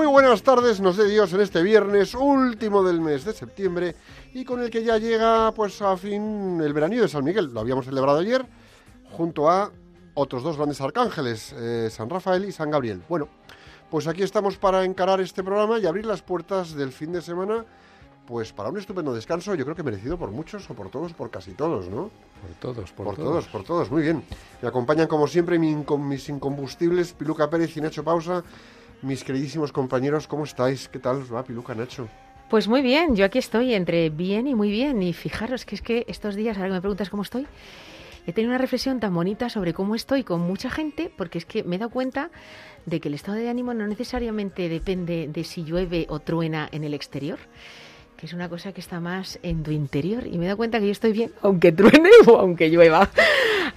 Muy buenas tardes, nos dé Dios en este viernes último del mes de septiembre y con el que ya llega pues a fin el veranillo de San Miguel. Lo habíamos celebrado ayer junto a otros dos grandes arcángeles, eh, San Rafael y San Gabriel. Bueno, pues aquí estamos para encarar este programa y abrir las puertas del fin de semana pues para un estupendo descanso, yo creo que merecido por muchos o por todos, por casi todos, ¿no? Por todos, por, Por todos, por todos, muy bien. Me acompañan como siempre mis incombustibles Piluca Pérez y Nacho Pausa. Mis queridísimos compañeros, ¿cómo estáis? ¿Qué tal os va, Nacho? Pues muy bien, yo aquí estoy entre bien y muy bien. Y fijaros que es que estos días, ahora que me preguntas cómo estoy, he tenido una reflexión tan bonita sobre cómo estoy con mucha gente, porque es que me he dado cuenta de que el estado de ánimo no necesariamente depende de si llueve o truena en el exterior, que es una cosa que está más en tu interior. Y me he dado cuenta que yo estoy bien, aunque truene o aunque llueva.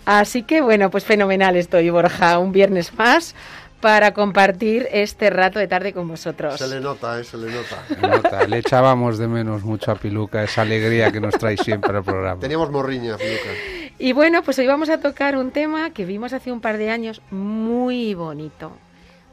Así que bueno, pues fenomenal estoy, Borja, un viernes más para compartir este rato de tarde con vosotros. Se le nota, ¿eh? Se le nota. Se nota, le echábamos de menos mucho a Piluca esa alegría que nos trae siempre al programa. Teníamos morriña, Piluca. Y bueno, pues hoy vamos a tocar un tema que vimos hace un par de años muy bonito,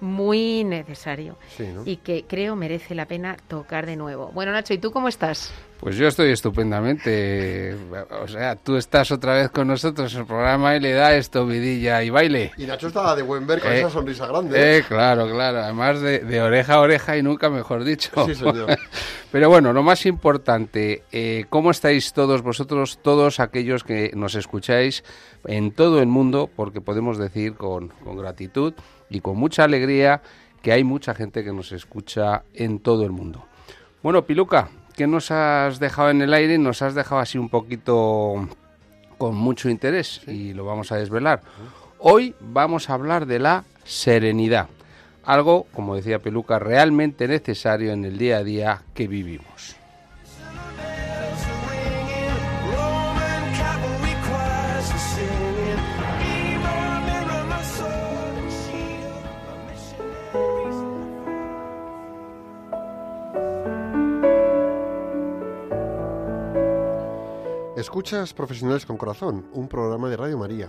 muy necesario Sí, ¿no? y que creo merece la pena tocar de nuevo. Bueno, Nacho, ¿y tú cómo estás? Pues yo estoy estupendamente. O sea, tú estás otra vez con nosotros en el programa y le da esto vidilla y baile. Y Nacho estaba de buen ver con Eh, esa sonrisa grande. Eh, claro, claro. Además de, de oreja a oreja y nunca mejor dicho. Sí, señor. Pero bueno, lo más importante, eh, ¿cómo estáis todos vosotros, todos aquellos que nos escucháis en todo el mundo? Porque podemos decir con, con gratitud y con mucha alegría que hay mucha gente que nos escucha en todo el mundo. Bueno, Piluca, ¿qué nos has dejado en el aire? Nos has dejado así un poquito con mucho interés y lo vamos a desvelar. Hoy vamos a hablar de la serenidad, algo, como decía Peluca, realmente necesario en el día a día que vivimos. Escuchas Profesionales con Corazón, un programa de Radio María.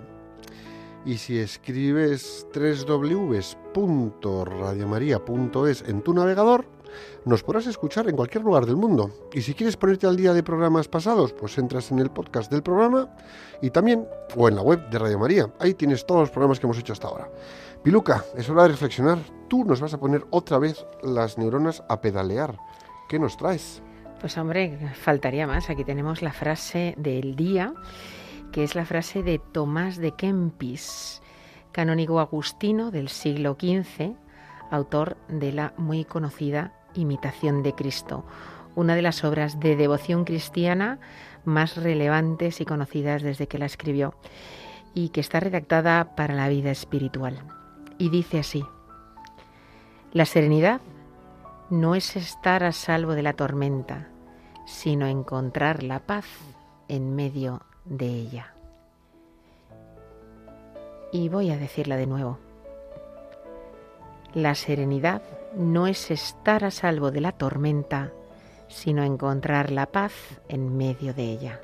Y si escribes www.radiomaria.es en tu navegador, nos podrás escuchar en cualquier lugar del mundo. Y si quieres ponerte al día de programas pasados, pues entras en el podcast del programa y también, o en la web de Radio María. Ahí tienes todos los programas que hemos hecho hasta ahora. Piluca, es hora de reflexionar. Tú nos vas a poner otra vez las neuronas a pedalear. ¿Qué nos traes? Pues hombre, faltaría más. Aquí tenemos la frase del día, que es la frase de Tomás de Kempis, canónigo agustino del siglo XV, autor de la muy conocida Imitación de Cristo, una de las obras de devoción cristiana más relevantes y conocidas desde que la escribió, y que está redactada para la vida espiritual. Y dice así, la serenidad no es estar a salvo de la tormenta, sino encontrar la paz en medio de ella. Y voy a decirla de nuevo. La serenidad no es estar a salvo de la tormenta, sino encontrar la paz en medio de ella.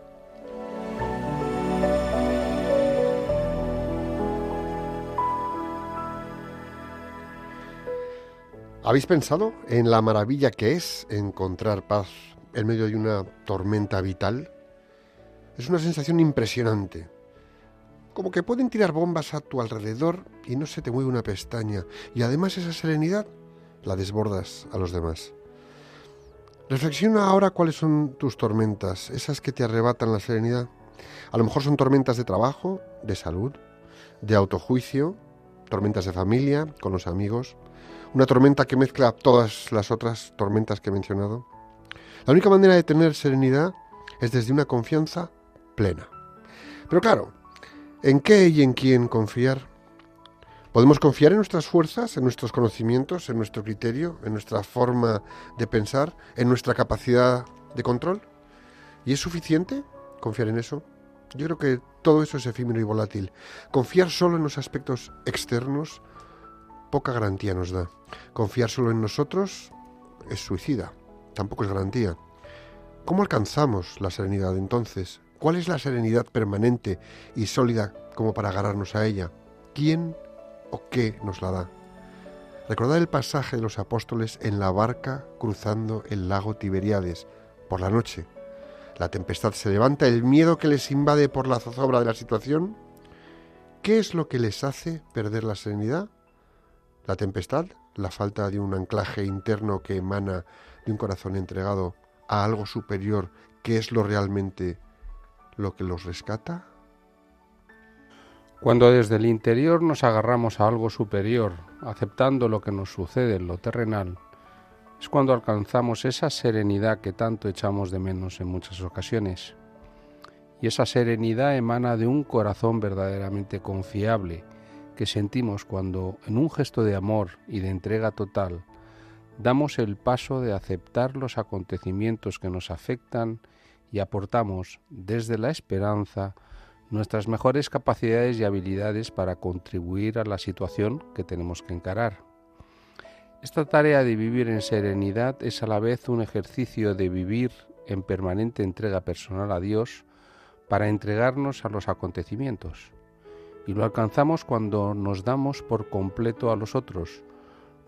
¿Habéis pensado en la maravilla que es encontrar paz en medio de una tormenta vital? Es una sensación impresionante. Como que pueden tirar bombas a tu alrededor y no se te mueve una pestaña. Y además esa serenidad la desbordas a los demás. Reflexiona ahora cuáles son tus tormentas, esas que te arrebatan la serenidad. A lo mejor son tormentas de trabajo, de salud, de autojuicio, tormentas de familia, con los amigos, una tormenta que mezcla todas las otras tormentas que he mencionado. La única manera de tener serenidad es desde una confianza plena. Pero claro, ¿en qué y en quién confiar? ¿Podemos confiar en nuestras fuerzas, en nuestros conocimientos, en nuestro criterio, en nuestra forma de pensar, en nuestra capacidad de control? ¿Y es suficiente confiar en eso? Yo creo que todo eso es efímero y volátil. Confiar solo en los aspectos externos poca garantía nos da. Confiar solo en nosotros es suicida, tampoco es garantía. ¿Cómo alcanzamos la serenidad entonces? ¿Cuál es la serenidad permanente y sólida como para agarrarnos a ella? ¿Quién o qué nos la da? Recordad el pasaje de los apóstoles en la barca cruzando el lago Tiberíades por la noche. La tempestad se levanta, el miedo que les invade por la zozobra de la situación. ¿Qué es lo que les hace perder la serenidad? La tempestad, la falta de un anclaje interno que emana de un corazón entregado a algo superior, que es lo realmente lo que los rescata. Cuando desde el interior nos agarramos a algo superior, aceptando lo que nos sucede en lo terrenal, es cuando alcanzamos esa serenidad que tanto echamos de menos en muchas ocasiones. Y esa serenidad emana de un corazón verdaderamente confiable que sentimos cuando, en un gesto de amor y de entrega total, damos el paso de aceptar los acontecimientos que nos afectan y aportamos desde la esperanza nuestras mejores capacidades y habilidades para contribuir a la situación que tenemos que encarar. Esta tarea de vivir en serenidad es a la vez un ejercicio de vivir en permanente entrega personal a Dios para entregarnos a los acontecimientos. Y lo alcanzamos cuando nos damos por completo a los otros,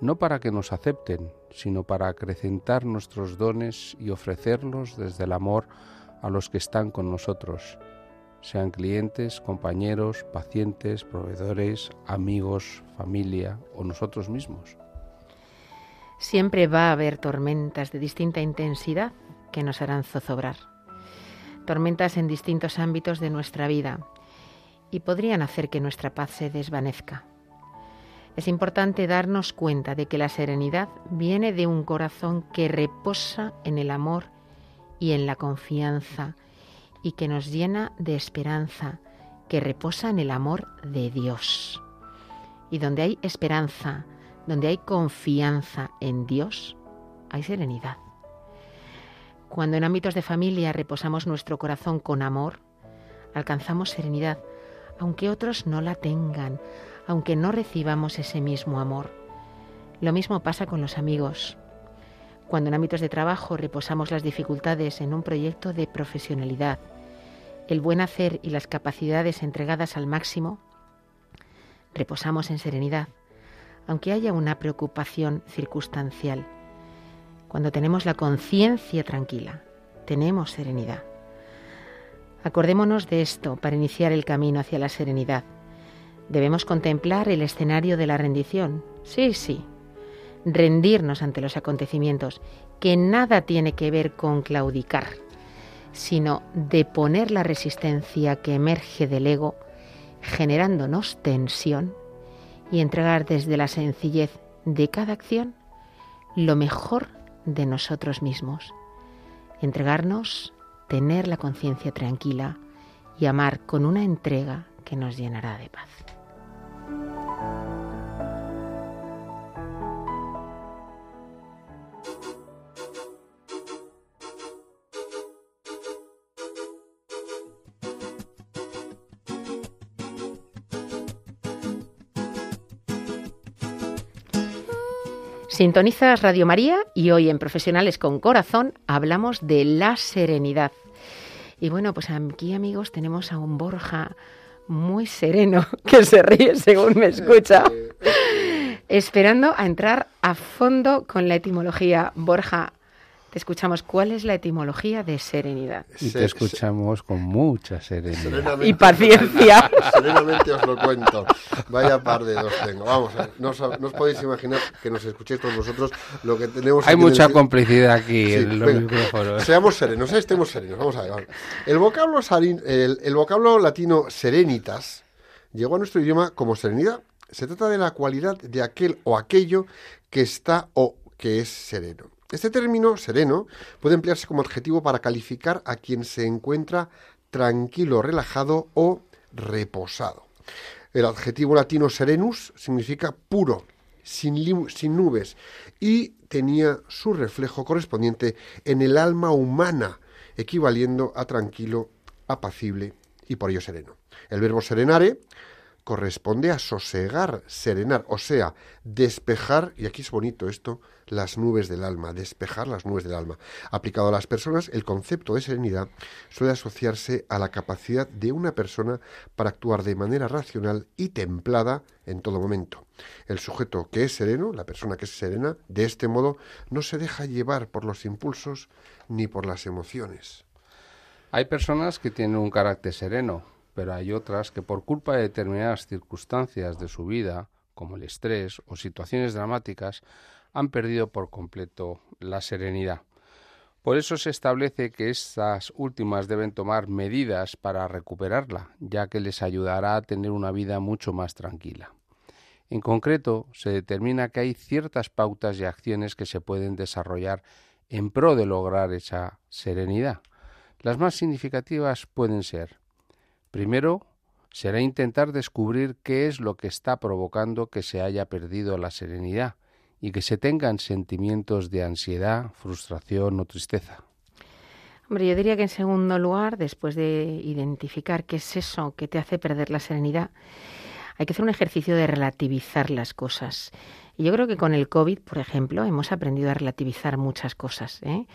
no para que nos acepten, sino para acrecentar nuestros dones y ofrecerlos desde el amor a los que están con nosotros, sean clientes, compañeros, pacientes, proveedores, amigos, familia o nosotros mismos. Siempre va a haber tormentas de distinta intensidad que nos harán zozobrar. Tormentas en distintos ámbitos de nuestra vida y podrían hacer que nuestra paz se desvanezca. Es importante darnos cuenta de que la serenidad viene de un corazón que reposa en el amor y en la confianza y que nos llena de esperanza, que reposa en el amor de Dios. Y donde hay esperanza, donde hay confianza en Dios, hay serenidad. Cuando en ámbitos de familia reposamos nuestro corazón con amor, alcanzamos serenidad, aunque otros no la tengan, aunque no recibamos ese mismo amor. Lo mismo pasa con los amigos. Cuando en ámbitos de trabajo reposamos las dificultades en un proyecto de profesionalidad, el buen hacer y las capacidades entregadas al máximo, reposamos en serenidad, aunque haya una preocupación circunstancial. Cuando tenemos la conciencia tranquila, tenemos serenidad. Acordémonos de esto para iniciar el camino hacia la serenidad. Debemos contemplar el escenario de la rendición. Sí, sí. Rendirnos ante los acontecimientos, que nada tiene que ver con claudicar, sino de poner la resistencia que emerge del ego, generándonos tensión, y entregar desde la sencillez de cada acción lo mejor de nosotros mismos. Entregarnos, tener la conciencia tranquila y amar con una entrega que nos llenará de paz. Sintonizas Radio María y hoy en Profesionales con Corazón hablamos de la serenidad. Y bueno, pues aquí amigos tenemos a un Borja muy sereno que se ríe según me escucha, esperando a entrar a fondo con la etimología. Borja, te escuchamos. ¿Cuál es la etimología de serenidad? Y te escuchamos con mucha serenidad. Y paciencia. Serenamente os lo cuento. Vaya par de dos tengo. Vamos a ver, no os, no os podéis imaginar que nos escuchéis todos vosotros lo que tenemos Hay aquí mucha el- complicidad aquí Sí, en los venga, micrófonos. Seamos serenos, eh, estemos serenos. Vamos a ver. vamos. El vocablo, sarin- el, el vocablo latino serenitas llegó a nuestro idioma como serenidad. Se trata de la cualidad de aquel o aquello que está o que es sereno. Este término, sereno, puede emplearse como adjetivo para calificar a quien se encuentra tranquilo, relajado o reposado. El adjetivo latino serenus significa puro, sin, sin nubes, y tenía su reflejo correspondiente en el alma humana, equivaliendo a tranquilo, apacible y por ello sereno. El verbo serenare corresponde a sosegar, serenar, o sea, despejar, y aquí es bonito esto, las nubes del alma, despejar las nubes del alma. Aplicado a las personas, el concepto de serenidad suele asociarse a la capacidad de una persona para actuar de manera racional y templada en todo momento. El sujeto que es sereno, la persona que es serena, de este modo no se deja llevar por los impulsos ni por las emociones. Hay personas que tienen un carácter sereno, pero hay otras que por culpa de determinadas circunstancias de su vida, como el estrés o situaciones dramáticas, han perdido por completo la serenidad. Por eso se establece que estas últimas deben tomar medidas para recuperarla, ya que les ayudará a tener una vida mucho más tranquila. En concreto, se determina que hay ciertas pautas y acciones que se pueden desarrollar en pro de lograr esa serenidad. Las más significativas pueden ser, primero, será intentar descubrir qué es lo que está provocando que se haya perdido la serenidad y que se tengan sentimientos de ansiedad, frustración o tristeza. Hombre, yo diría que en segundo lugar, después de identificar qué es eso que te hace perder la serenidad, hay que hacer un ejercicio de relativizar las cosas. Y yo creo que con el COVID, por ejemplo, hemos aprendido a relativizar muchas cosas. ¿eh?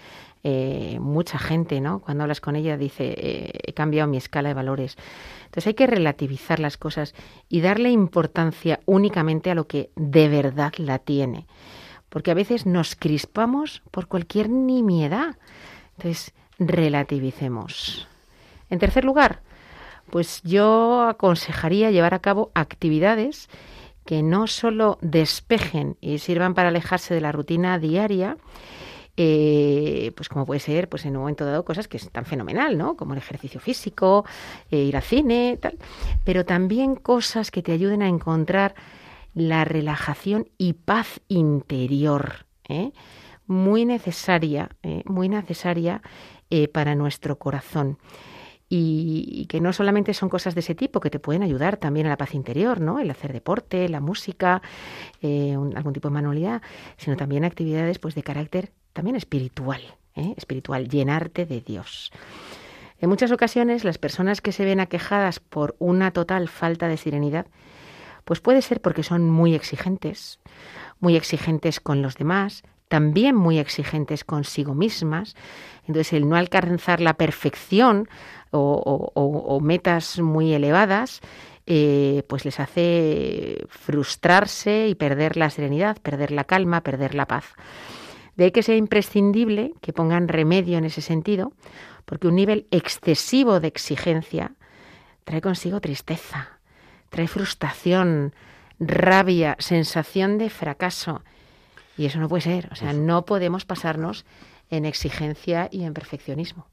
Eh, mucha gente, ¿no? Cuando hablas con ella, dice, eh, he cambiado mi escala de valores. Entonces hay que relativizar las cosas y darle importancia únicamente a lo que de verdad la tiene. Porque a veces nos crispamos por cualquier nimiedad. Entonces, relativicemos. En tercer lugar, pues yo aconsejaría llevar a cabo actividades que no solo despejen y sirvan para alejarse de la rutina diaria, eh, pues como puede ser, pues en un momento dado cosas que están fenomenal, ¿no? Como el ejercicio físico, eh, ir al cine, tal, pero también cosas que te ayuden a encontrar la relajación y paz interior, ¿eh? muy necesaria, muy necesaria para nuestro corazón. Y, que no solamente son cosas de ese tipo que te pueden ayudar también a la paz interior, ¿no? El hacer deporte, la música, eh, un, algún tipo de manualidad, sino también actividades pues de carácter también espiritual, ¿eh? espiritual, llenarte de Dios. En muchas ocasiones las personas que se ven aquejadas por una total falta de serenidad, pues puede ser porque son muy exigentes, muy exigentes con los demás, también muy exigentes consigo mismas. Entonces, el no alcanzar la perfección o, metas muy elevadas, eh, pues les hace frustrarse y perder la serenidad, perder la calma, perder la paz. De ahí que sea imprescindible que pongan remedio en ese sentido, porque un nivel excesivo de exigencia trae consigo tristeza, trae frustración, rabia, sensación de fracaso. Y eso no puede ser. O sea, no podemos pasarnos en exigencia y en perfeccionismo.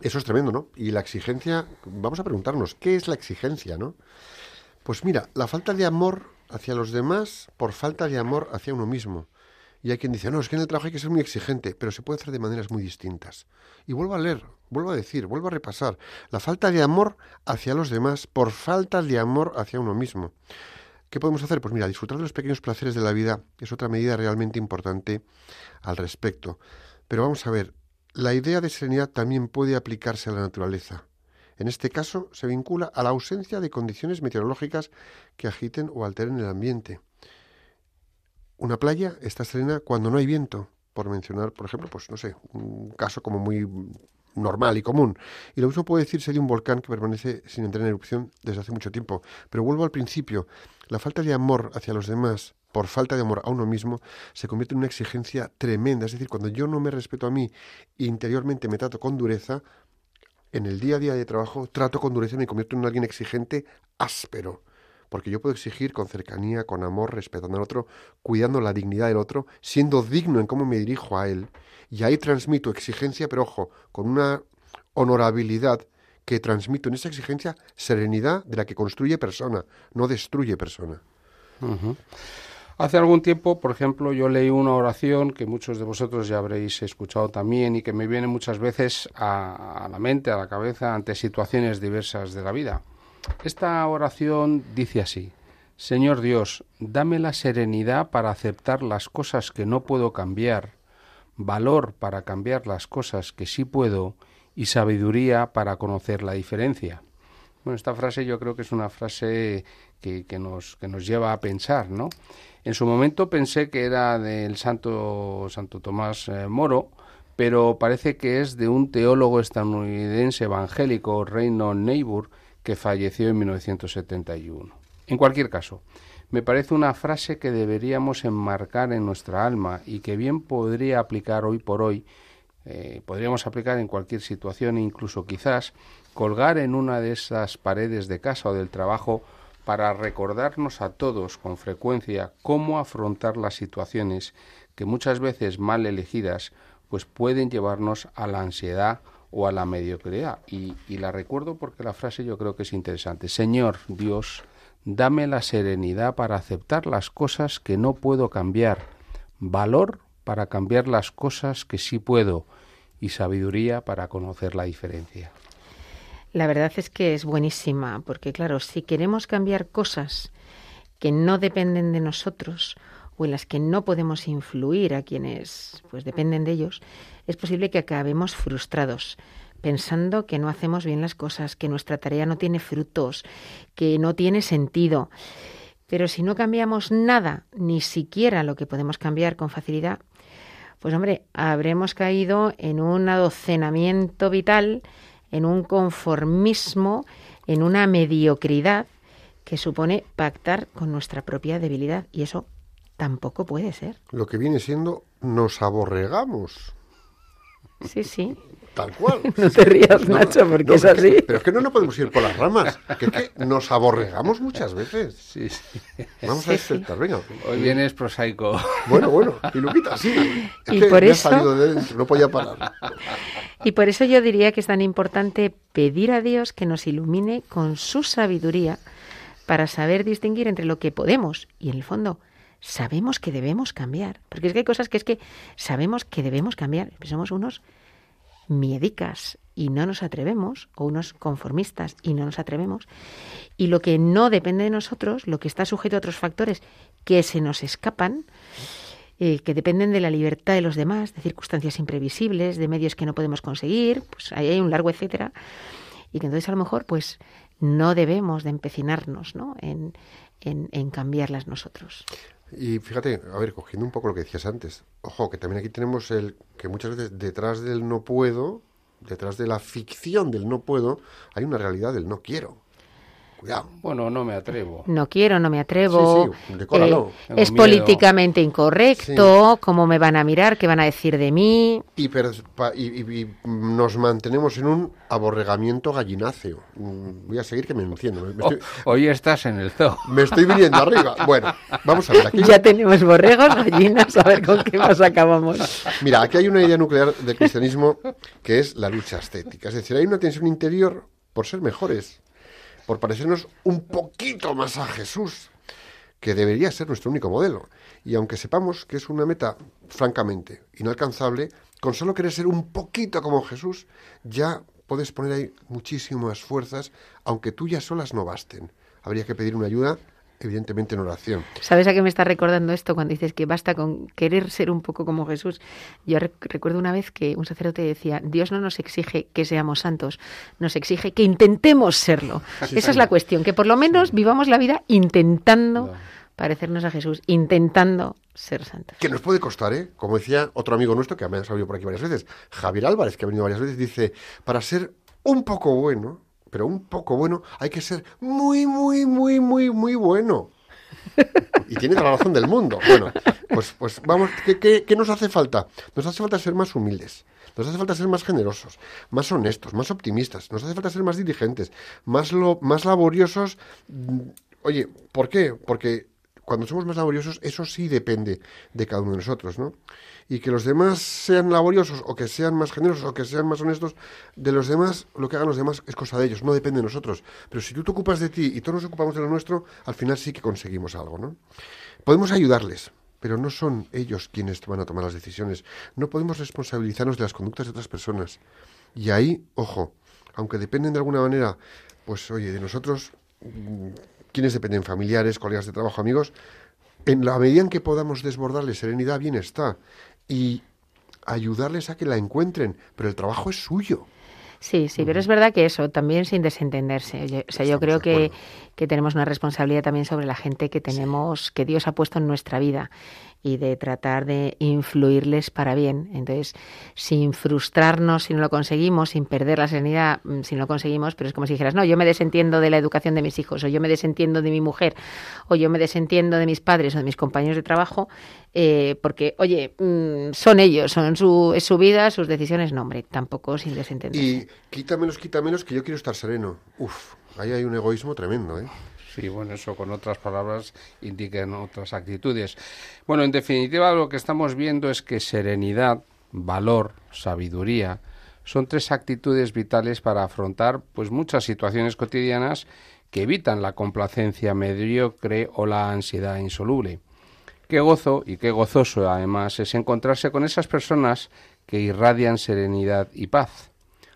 Eso es tremendo, ¿no? Y la exigencia, vamos a preguntarnos, ¿qué es la exigencia, no? Pues mira, la falta de amor hacia los demás por falta de amor hacia uno mismo. Y hay quien dice, no, es que en el trabajo hay que ser muy exigente, pero se puede hacer de maneras muy distintas. Y vuelvo a leer, vuelvo a decir, vuelvo a repasar. La falta de amor hacia los demás por falta de amor hacia uno mismo. ¿Qué podemos hacer? Pues mira, disfrutar de los pequeños placeres de la vida es otra medida realmente importante al respecto. Pero vamos a ver, la idea de serenidad también puede aplicarse a la naturaleza. En este caso, se vincula a la ausencia de condiciones meteorológicas que agiten o alteren el ambiente. Una playa está serena cuando no hay viento, por mencionar, por ejemplo, pues no sé, un caso como muy normal y común. Y lo mismo puede decirse de un volcán que permanece sin entrar en erupción desde hace mucho tiempo. Pero vuelvo al principio, la falta de amor hacia los demás por falta de amor a uno mismo se convierte en una exigencia tremenda. Es decir, cuando yo no me respeto a mí interiormente me trato con dureza, en el día a día de trabajo trato con dureza y me convierto en alguien exigente áspero. Porque yo puedo exigir con cercanía, con amor, respetando al otro, cuidando la dignidad del otro, siendo digno en cómo me dirijo a él. Y ahí transmito exigencia, pero ojo, con una honorabilidad que transmito en esa exigencia serenidad de la que construye persona, no destruye persona. Hace algún tiempo, por ejemplo, yo leí una oración que muchos de vosotros ya habréis escuchado también y que me viene muchas veces a la mente, a la cabeza, ante situaciones diversas de la vida. Esta oración dice así, Señor Dios, dame la serenidad para aceptar las cosas que no puedo cambiar, valor para cambiar las cosas que sí puedo y sabiduría para conocer la diferencia. Bueno, esta frase yo creo que es una frase que, nos, que nos lleva a pensar, ¿no? En su momento pensé que era del santo, santo Tomás eh, Moro, pero parece que es de un teólogo estadounidense evangélico, Reynold Neighbor, que falleció en 1971. En cualquier caso, me parece una frase que deberíamos enmarcar en nuestra alma y que bien podría aplicar hoy por hoy, eh, podríamos aplicar en cualquier situación e incluso quizás colgar en una de esas paredes de casa o del trabajo para recordarnos a todos con frecuencia cómo afrontar las situaciones que muchas veces mal elegidas pues pueden llevarnos a la ansiedad o a la mediocridad. Y, la recuerdo porque la frase yo creo que es interesante. Señor Dios, dame la serenidad para aceptar las cosas que no puedo cambiar, valor para cambiar las cosas que sí puedo y sabiduría para conocer la diferencia. La verdad es que es buenísima, porque claro, si queremos cambiar cosas que no dependen de nosotros o en las que no podemos influir a quienes pues dependen de ellos, es posible que acabemos frustrados, pensando que no hacemos bien las cosas, que nuestra tarea no tiene frutos, que no tiene sentido. Pero si no cambiamos nada, ni siquiera lo que podemos cambiar con facilidad, pues hombre, habremos caído en un adocenamiento vital, en un conformismo, en una mediocridad que supone pactar con nuestra propia debilidad. Y eso tampoco puede ser. Lo que viene siendo, nos aborregamos. Sí, sí. Tal cual. No te rías, Nacho, porque no, es que- así. pero es que no nos podemos ir por las ramas. Que que nos aborregamos muchas veces. Sí, sí. Vamos Sí, a sí. exceptar, venga. Hoy vienes prosaico. Bueno, bueno. Y Luquita, sí. Es Y que por me ha eso- salido de dentro, no podía parar. Y por eso yo diría que es tan importante pedir a Dios que nos ilumine con su sabiduría para saber distinguir entre lo que podemos y en el fondo sabemos que debemos cambiar. Porque es que hay cosas que es que sabemos que debemos cambiar. Somos unos miedicas y no nos atrevemos, o unos conformistas y no nos atrevemos. Y lo que no depende de nosotros, lo que está sujeto a otros factores que se nos escapan, eh, que dependen de la libertad de los demás, de circunstancias imprevisibles, de medios que no podemos conseguir, pues ahí hay un largo etcétera, y que entonces a lo mejor pues no debemos de empecinarnos ¿no? en cambiarlas nosotros. Y fíjate, a ver, cogiendo un poco lo que decías antes, ojo, que también aquí tenemos el que muchas veces detrás del no puedo, detrás de la ficción del no puedo, hay una realidad del no quiero. Cuidado. Bueno, no me atrevo. No quiero, no me atrevo. Sí, sí, decóralo. Tengo es miedo. políticamente incorrecto. ¿Cómo me van a mirar? ¿Qué van a decir de mí? Y, per- pa- y- y- y nos mantenemos en un aborregamiento gallináceo. Mm, Voy a seguir que me enciendo. Me, Oh, hoy estás en el zoo. me estoy viniendo arriba. Bueno, vamos a ver. Aquí, Ya tenemos borregos, gallinas, a ver con qué más acabamos. Mira, aquí hay una idea nuclear del cristianismo que es la lucha estética. Es decir, hay una tensión interior por ser mejores, por parecernos un poquito más a Jesús, que debería ser nuestro único modelo. Y aunque sepamos que es una meta francamente inalcanzable, con solo querer ser un poquito como Jesús, ya puedes poner ahí muchísimas fuerzas, aunque tuyas solas no basten. Habría que pedir una ayuda, evidentemente en oración. ¿Sabes a qué me está recordando esto cuando dices que basta con querer ser un poco como Jesús? Yo rec- recuerdo una vez que un sacerdote decía, Dios no nos exige que seamos santos, nos exige que intentemos serlo. Sí, Esa es la cuestión, que por lo menos vivamos la vida intentando parecernos a Jesús, intentando ser santos. Que nos puede costar, ¿eh? Como decía otro amigo nuestro que me ha salido por aquí varias veces, Javier Álvarez, que ha venido varias veces, dice, para ser un poco bueno, pero un poco bueno, hay que ser muy, muy, muy, muy, muy bueno. Y tiene toda la razón del mundo. Bueno, pues, pues vamos, ¿qué, qué, qué nos hace falta? Nos hace falta ser más humildes. Nos hace falta ser más generosos, más honestos, más optimistas. Nos hace falta ser más diligentes, más, lo, más laboriosos. Mm, Oye, ¿por qué? Porque cuando somos más laboriosos, eso sí depende de cada uno de nosotros, ¿no? Y que los demás sean laboriosos o que sean más generosos o que sean más honestos, de los demás, lo que hagan los demás es cosa de ellos, no depende de nosotros. Pero si tú te ocupas de ti y todos nos ocupamos de lo nuestro, al final sí que conseguimos algo, ¿no? Podemos ayudarles, pero no son ellos quienes van a tomar las decisiones. No podemos responsabilizarnos de las conductas de otras personas. Y ahí, ojo, aunque dependen de alguna manera, pues oye, de nosotros, ¿quiénes dependen? Familiares, colegas de trabajo, amigos. En la medida en que podamos desbordarles serenidad, bien está. Y ayudarles a que la encuentren, pero el trabajo es suyo. Sí, sí, pero es verdad que eso también sin desentenderse. Oye, O sea, yo creo que, que tenemos una responsabilidad también sobre la gente que tenemos, que Dios ha puesto en nuestra vida y de tratar de influirles para bien. Entonces, sin frustrarnos si no lo conseguimos, sin perder la serenidad mm, si no lo conseguimos, pero es como si dijeras, no, yo me desentiendo de la educación de mis hijos, o yo me desentiendo de mi mujer, o yo me desentiendo de mis padres o de mis compañeros de trabajo, eh, porque, oye, mm, son ellos, son su, es su vida, sus decisiones, no, hombre, tampoco sin desentenderse. Y quítamelos, quítamelos, que yo quiero estar sereno. Uf, ahí hay un egoísmo tremendo, ¿eh? Sí, bueno, eso con otras palabras indican otras actitudes. Bueno, en definitiva lo que estamos viendo es que serenidad, valor, sabiduría son tres actitudes vitales para afrontar pues muchas situaciones cotidianas que evitan la complacencia mediocre o la ansiedad insoluble. Qué gozo y qué gozoso además es encontrarse con esas personas que irradian serenidad y paz.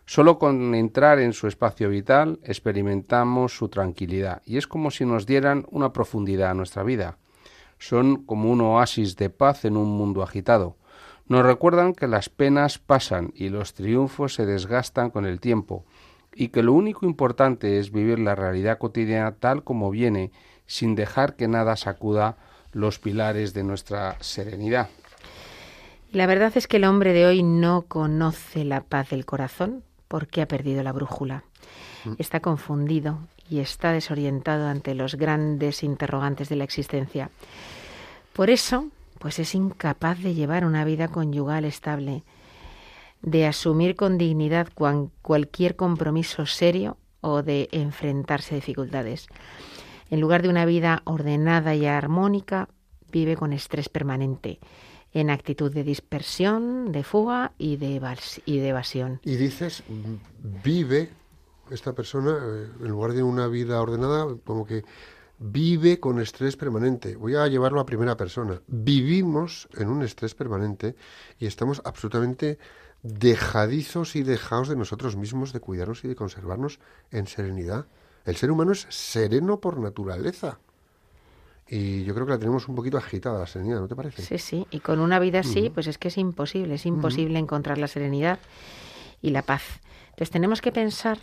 Solo con entrar en su espacio vital experimentamos su tranquilidad y es como si nos dieran una profundidad a nuestra vida. Son como un oasis de paz en un mundo agitado. Nos recuerdan que las penas pasan y los triunfos se desgastan con el tiempo y que lo único importante es vivir la realidad cotidiana tal como viene sin dejar que nada sacuda los pilares de nuestra serenidad. La verdad es que el hombre de hoy no conoce la paz del corazón porque ha perdido la brújula. Está confundido y está desorientado ante los grandes interrogantes de la existencia. Por eso, pues es incapaz de llevar una vida conyugal estable, de asumir con dignidad cualquier compromiso serio o de enfrentarse a dificultades. En lugar de una vida ordenada y armónica, vive con estrés permanente, en actitud de dispersión, de fuga y de, y de evasión. Y dices, vive esta persona, eh, en lugar de una vida ordenada, como que vive con estrés permanente. Voy a llevarlo a primera persona. Vivimos en un estrés permanente y estamos absolutamente dejadizos y dejados de nosotros mismos, de cuidarnos y de conservarnos en serenidad. El ser humano es sereno por naturaleza. Y yo creo que la tenemos un poquito agitada la serenidad, ¿no te parece? Sí, sí, y con una vida así, pues es que es imposible, es imposible encontrar la serenidad y la paz. Entonces tenemos que pensar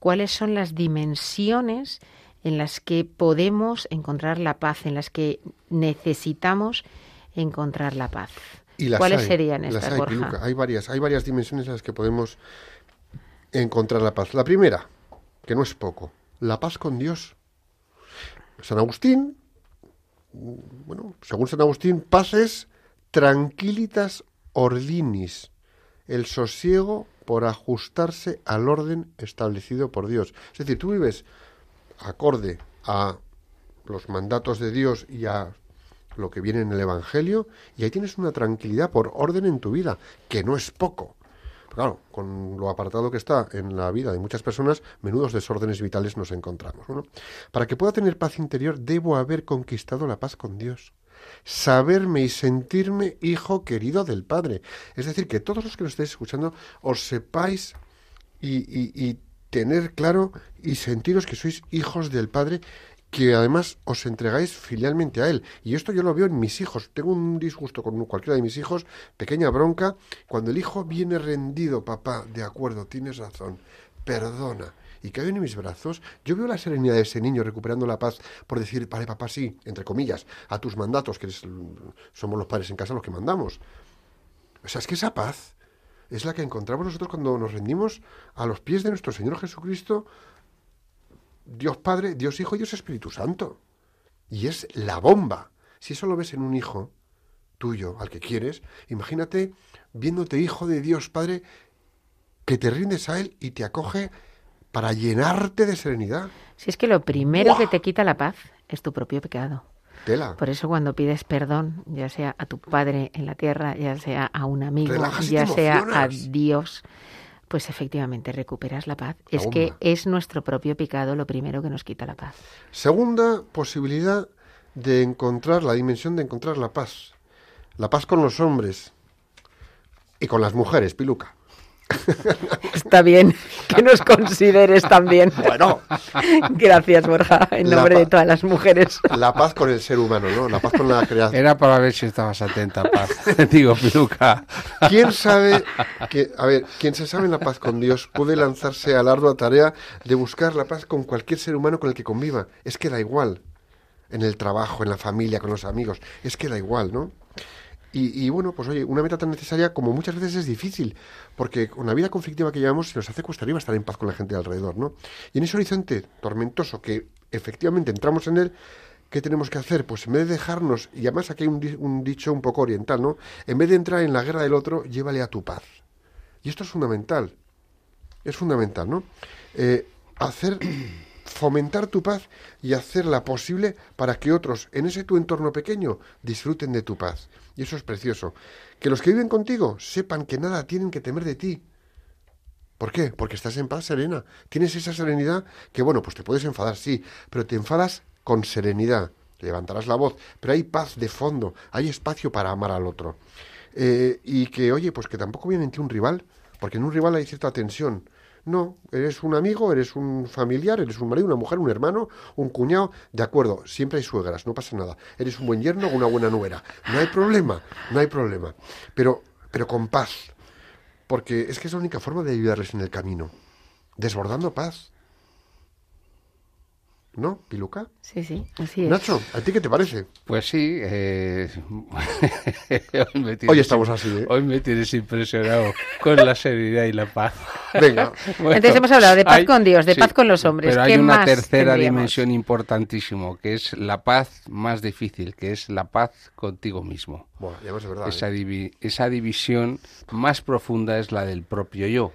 cuáles son las dimensiones en las que podemos encontrar la paz, en las que necesitamos encontrar la paz. Y las ¿Cuáles hay, serían las estas, hay, Borja? Piluca. Hay varias, hay varias dimensiones en las que podemos encontrar la paz. La primera, que no es poco, la paz con Dios. San Agustín, bueno, según San Agustín, paz es tranquilitas ordinis, el sosiego por ajustarse al orden establecido por Dios. Es decir, tú vives acorde a los mandatos de Dios y a lo que viene en el Evangelio, y ahí tienes una tranquilidad por orden en tu vida, que no es poco. Claro, con lo apartado que está en la vida de muchas personas, menudos desórdenes vitales nos encontramos. Para que pueda tener paz interior, debo haber conquistado la paz con Dios. Saberme y sentirme hijo querido del Padre. Es decir, que todos los que nos estéis escuchando os sepáis y, y- y tener claro y sentiros que sois hijos del Padre, que además os entregáis filialmente a Él. Y esto yo lo veo en mis hijos. Tengo un disgusto con cualquiera de mis hijos, pequeña bronca, cuando el hijo viene rendido, papá, de acuerdo, tienes razón, perdona. Y cae en mis brazos, yo veo la serenidad de ese niño recuperando la paz por decir, vale, papá, sí, entre comillas, a tus mandatos, que somos los padres en casa los que mandamos. O sea, es que esa paz es la que encontramos nosotros cuando nos rendimos a los pies de nuestro Señor Jesucristo, Dios Padre, Dios Hijo y Dios Espíritu Santo. Y es la bomba. Si eso lo ves en un hijo tuyo, al que quieres, imagínate viéndote hijo de Dios Padre, que te rindes a Él y te acoge para llenarte de serenidad. Si es que lo primero ¡Buah! que te quita la paz es tu propio pecado. Tela. Por eso cuando pides perdón, ya sea a tu padre en la tierra, ya sea a un amigo, Relajas ya sea a. Dios, pues efectivamente recuperas la paz. Es que es nuestro propio pecado lo primero que nos quita la paz. Segunda posibilidad de encontrar la dimensión de encontrar la paz. La paz con los hombres y con las mujeres, Piluca. Está bien que nos consideres también. Bueno, Gracias, Borja, en nombre de todas las mujeres. la paz con el ser humano, ¿no? La paz con la creación. Era para ver si estabas atenta, Paz. Digo, Piluca. ¿Quién sabe que, a ver, quien se sabe en la paz con Dios puede lanzarse a la ardua tarea de buscar la paz con cualquier ser humano con el que conviva? Es que da igual. En el trabajo, en la familia, con los amigos. Es que da igual, ¿no? Y, y bueno, pues oye, una meta tan necesaria como muchas veces es difícil, porque con la vida conflictiva que llevamos se nos hace cuesta estar en paz con la gente de alrededor, ¿no? Y en ese horizonte tormentoso que efectivamente entramos en él, ¿qué tenemos que hacer? Pues en vez de dejarnos, y además aquí hay un, un dicho un poco oriental, ¿no? En vez de entrar en la guerra del otro, llévale a tu paz. Y esto es fundamental, es fundamental, ¿no? Eh, hacer, fomentar tu paz y hacerla posible para que otros en ese tu entorno pequeño disfruten de tu paz. Y eso es precioso. Que los que viven contigo sepan que nada tienen que temer de ti. ¿Por qué? Porque estás en paz serena. Tienes esa serenidad que, bueno, pues te puedes enfadar, sí, pero te enfadas con serenidad. Levantarás la voz, pero hay paz de fondo, hay espacio para amar al otro. Eh, y que, oye, pues que tampoco viene en ti un rival, porque en un rival hay cierta tensión. No, eres un amigo, eres un familiar, eres un marido, una mujer, un hermano, un cuñado, de acuerdo, siempre hay suegras, no pasa nada. Eres un buen yerno o una buena nuera. No hay problema, no hay problema. Pero, pero con paz, porque es que es la única forma de ayudarles en el camino, desbordando paz. ¿No, Piluca? Sí, sí, así es. Nacho, ¿a ti qué te parece? Pues sí, eh, hoy, me tienes Hoy estamos así, ¿eh? Hoy me tienes impresionado con la serenidad y la paz. Venga, Bueno, Entonces hemos hablado de paz hay- con Dios, de sí, paz con los hombres. Pero ¿Qué hay una más tercera tendríamos? dimensión importantísimo, que es la paz más difícil, que es la paz contigo mismo. bueno, ya ves, es verdad. Esa, ¿eh? divi- esa división más profunda es la del propio yo.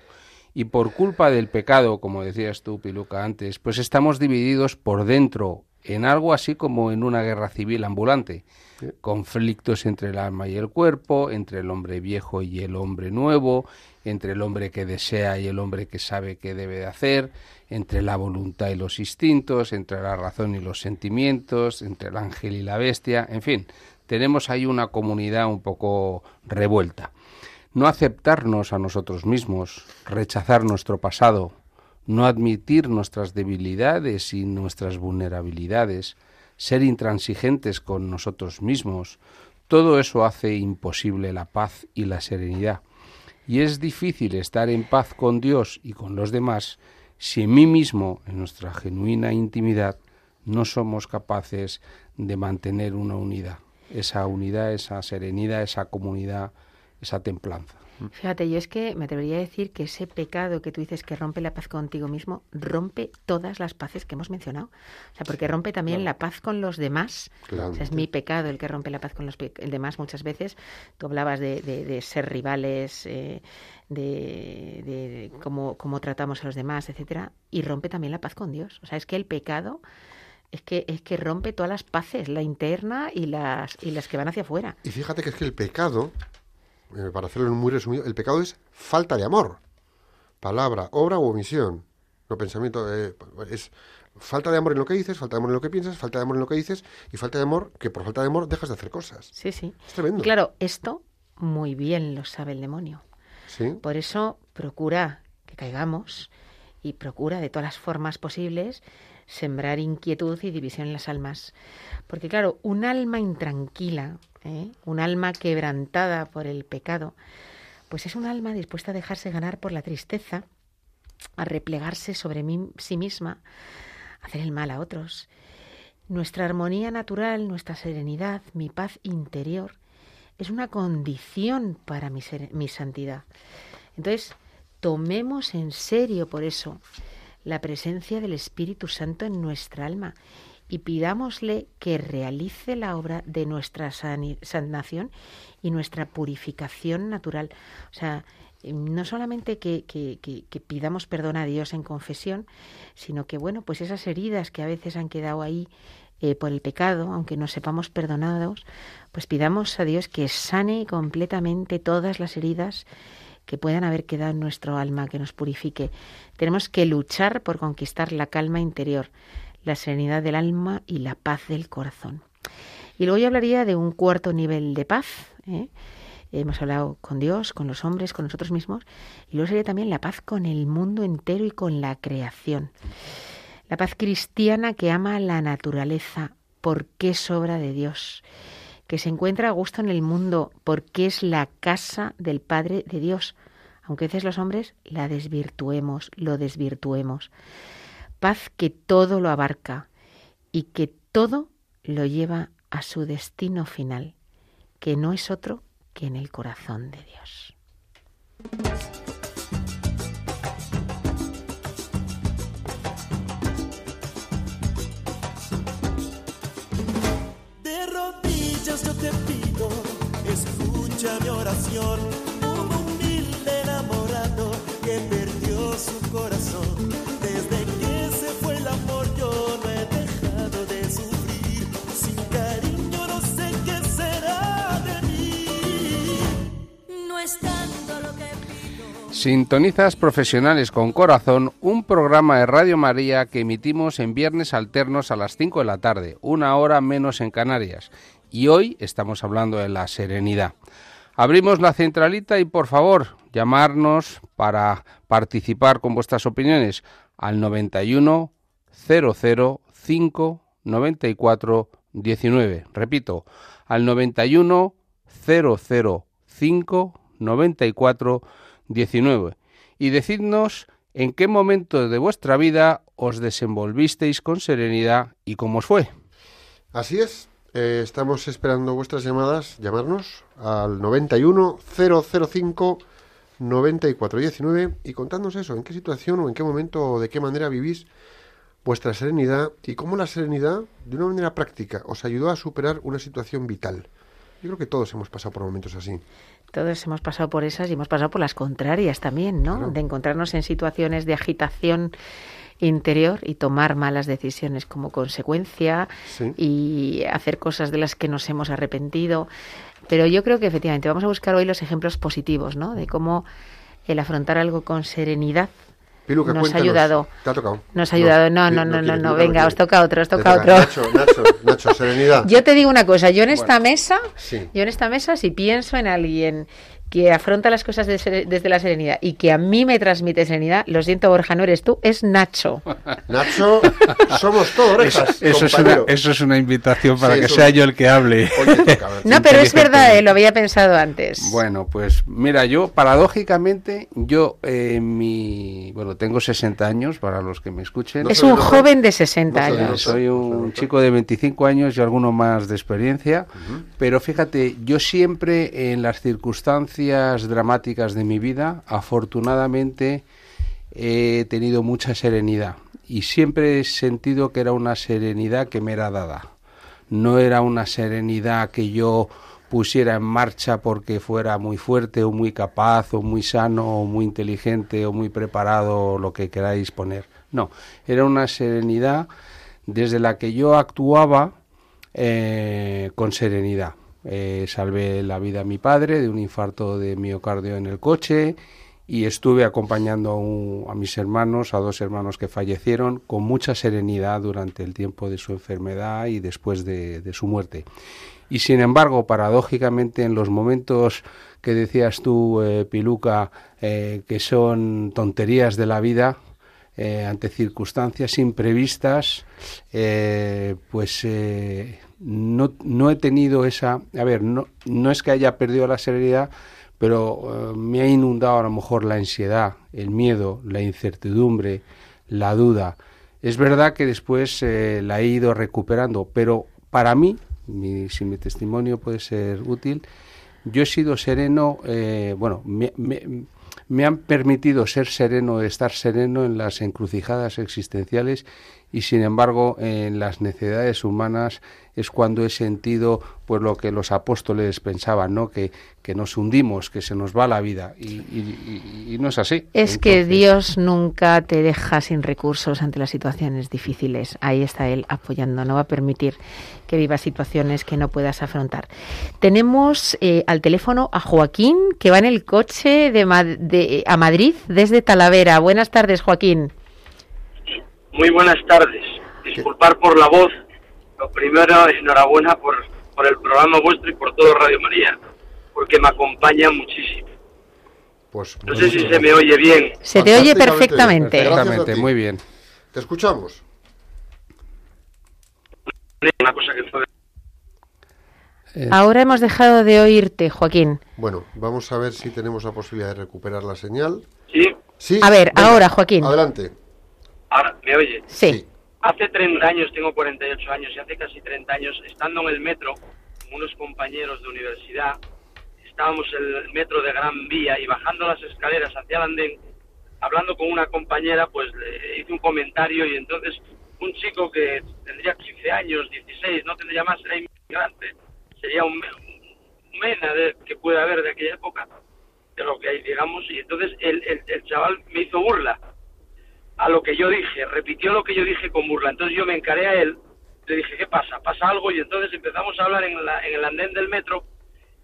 Y por culpa del pecado, como decías tú, Piluca, antes, pues estamos divididos por dentro en algo así como en una guerra civil ambulante. Conflictos entre el alma y el cuerpo, entre el hombre viejo y el hombre nuevo, entre el hombre que desea y el hombre que sabe qué debe de hacer, entre la voluntad y los instintos, entre la razón y los sentimientos, entre el ángel y la bestia, en fin, tenemos ahí una comunidad un poco revuelta. No aceptarnos a nosotros mismos, rechazar nuestro pasado, no admitir nuestras debilidades y nuestras vulnerabilidades, ser intransigentes con nosotros mismos, todo eso hace imposible la paz y la serenidad. Y es difícil estar en paz con Dios y con los demás si en mí mismo, en nuestra genuina intimidad, no somos capaces de mantener una unidad. Esa unidad, esa serenidad, esa comunidad, esa templanza. Fíjate, yo es que me atrevería a decir que ese pecado que tú dices que rompe la paz contigo mismo, rompe todas las paces que hemos mencionado. O sea, porque rompe también la paz con los demás. Claro. O sea, es mi pecado el que rompe la paz con los el demás muchas veces. Tú hablabas de, de- de ser rivales, eh, de, de cómo, cómo tratamos a los demás, etcétera, y rompe también la paz con Dios. O sea, es que el pecado es que, es que rompe todas las paces, la interna y las, y las que van hacia afuera. Y fíjate que es que el pecado, para hacerlo muy resumido, el pecado es falta de amor. Palabra, obra u omisión. No pensamiento, eh, es falta de amor en lo que dices, falta de amor en lo que piensas, falta de amor en lo que dices y falta de amor que por falta de amor dejas de hacer cosas. Sí, sí. Es tremendo. Claro, esto muy bien lo sabe el demonio. Sí. Por eso procura que caigamos y procura de todas las formas posibles sembrar inquietud y división en las almas. Porque claro, un alma intranquila, ¿eh? un alma quebrantada por el pecado, pues es un alma dispuesta a dejarse ganar por la tristeza, a replegarse sobre sí misma, a hacer el mal a otros. Nuestra armonía natural, nuestra serenidad, mi paz interior, es una condición para mi, mi santidad. Entonces, tomemos en serio por eso la presencia del Espíritu Santo en nuestra alma y pidámosle que realice la obra de nuestra sanación y nuestra purificación natural. O sea, eh, no solamente que, que- que- que pidamos perdón a Dios en confesión, sino que, bueno, pues esas heridas que a veces han quedado ahí eh, por el pecado, aunque no sepamos perdonados, pues pidamos a Dios que sane completamente todas las heridas que puedan haber quedado en nuestro alma, que nos purifique. Tenemos que luchar por conquistar la calma interior, la serenidad del alma y la paz del corazón. Y luego yo hablaría de un cuarto nivel de paz. ¿eh? Hemos hablado con Dios, con los hombres, con nosotros mismos. Y luego sería también la paz con el mundo entero y con la creación. La paz cristiana que ama la naturaleza porque es obra de Dios, que se encuentra a gusto en el mundo porque es la casa del Padre de Dios, aunque a veces los hombres la desvirtuemos, lo desvirtuemos. Paz que todo lo abarca y que todo lo lleva a su destino final, que no es otro que en el corazón de Dios. De rodillas yo te pido, escucha mi oración. Sintonizas Profesionales con Corazón, un programa de Radio María que emitimos en viernes alternos a las 5 de la tarde, una hora menos en Canarias. Y hoy estamos hablando de la serenidad. Abrimos la centralita y por favor, llamarnos para participar con vuestras opiniones al 91 005 94 19. Repito, al 91 005 94 19 y decidnos en qué momento de vuestra vida os desenvolvisteis con serenidad y cómo os fue. Así es. eh, estamos esperando vuestras llamadas, llamarnos al 91 005 9419 y contadnos eso, en qué situación o en qué momento o de qué manera vivís vuestra serenidad y cómo la serenidad, de una manera práctica, os ayudó a superar una situación vital. Yo creo que todos hemos pasado por momentos así. Todos hemos pasado por esas y hemos pasado por las contrarias también, ¿no? Claro. De encontrarnos en situaciones de agitación interior y tomar malas decisiones como consecuencia Sí. y hacer cosas de las que nos hemos arrepentido. Pero yo creo que efectivamente vamos a buscar hoy los ejemplos positivos, ¿no? De cómo el afrontar algo con serenidad Piluca, nos ha ayudado. ¿Te ha tocado? Nos ha ayudado. No, no, no, no, no. Venga, os toca otro, os toca otro. Nacho, Nacho, Nacho, serenidad. Yo te digo una cosa, yo en esta mesa, yo en esta mesa, si pienso en alguien que afronta las cosas de sere- desde la serenidad y que a mí me transmite serenidad, lo siento Borja, no eres tú, es Nacho. Nacho, somos todos orejas, Eso es, una, eso es una invitación para Sí, que eso- sea yo el que hable. Toca. No, pero es verdad, eh, lo había pensado antes. Bueno, pues mira, yo paradójicamente, yo eh, mi, bueno, tengo 60 años para los que me escuchen. No es soy un loco. joven de 60 No soy años. loco. Soy no un soy chico de 25 años y alguno más de experiencia, pero fíjate, yo siempre en las circunstancias dramáticas de mi vida, afortunadamente he tenido mucha serenidad y siempre he sentido que era una serenidad que me era dada. No era una serenidad que yo pusiera en marcha porque fuera muy fuerte o muy capaz o muy sano o muy inteligente o muy preparado o lo que queráis poner. No, era una serenidad desde la que yo actuaba eh, con serenidad. Eh, salvé la vida a mi padre de un infarto de miocardio en el coche y estuve acompañando a, mis hermanos, a dos hermanos que fallecieron, con mucha serenidad durante el tiempo de su enfermedad y después de, su muerte. Y sin embargo, paradójicamente, en los momentos que decías tú, eh, Piluca, eh, que son tonterías de la vida, eh, ante circunstancias imprevistas, pues no, no he tenido esa... A ver, no, no es que haya perdido la serenidad, pero eh, me ha inundado a lo mejor la ansiedad, el miedo, la incertidumbre, la duda. Es verdad que después eh, la he ido recuperando, pero para mí, mi- si mi testimonio puede ser útil, yo he sido sereno, eh, bueno, me, me- me han permitido ser sereno, estar sereno en las encrucijadas existenciales y sin embargo en las necesidades humanas es cuando he sentido pues lo que los apóstoles pensaban, ¿no? Que, que nos hundimos, que se nos va la vida y, y- y- y no es así. Es que Dios nunca te deja sin recursos ante las situaciones difíciles. Ahí está Él apoyando. No va a permitir que vivas situaciones que no puedas afrontar. Tenemos eh, al teléfono a Joaquín, que va en el coche de- a Madrid desde Talavera. Buenas tardes, Joaquín. Muy buenas tardes. Disculpar por la voz. Lo primero, enhorabuena por, por el programa vuestro y por todo Radio María, porque me acompaña muchísimo. Pues, No sé si se me oye bien. Se te oye perfectamente. Perfectamente, muy bien. Te escuchamos. Una cosa que fue Eh, Ahora hemos dejado de oírte, Joaquín. Bueno, vamos a ver si tenemos la posibilidad de recuperar la señal. Sí, Sí. A ver, ahora, Joaquín. Adelante. Ahora me oye. Sí. Hace 30 años, tengo 48 años, y hace casi 30 años, estando en el metro con unos compañeros de universidad, estábamos en el metro de Gran Vía y bajando las escaleras hacia el andén, hablando con una compañera, pues le hice un comentario y entonces un chico que tendría 15 años, 16, no tendría más, era inmigrante, sería un, un mena de- que puede haber de aquella época, de lo que hay, digamos, y entonces el, el, el chaval me hizo burla a lo que yo dije, repitió lo que yo dije con burla. Entonces yo me encaré a él, le dije, ¿qué pasa? ¿Pasa algo? Y entonces empezamos a hablar en, la- en el andén del metro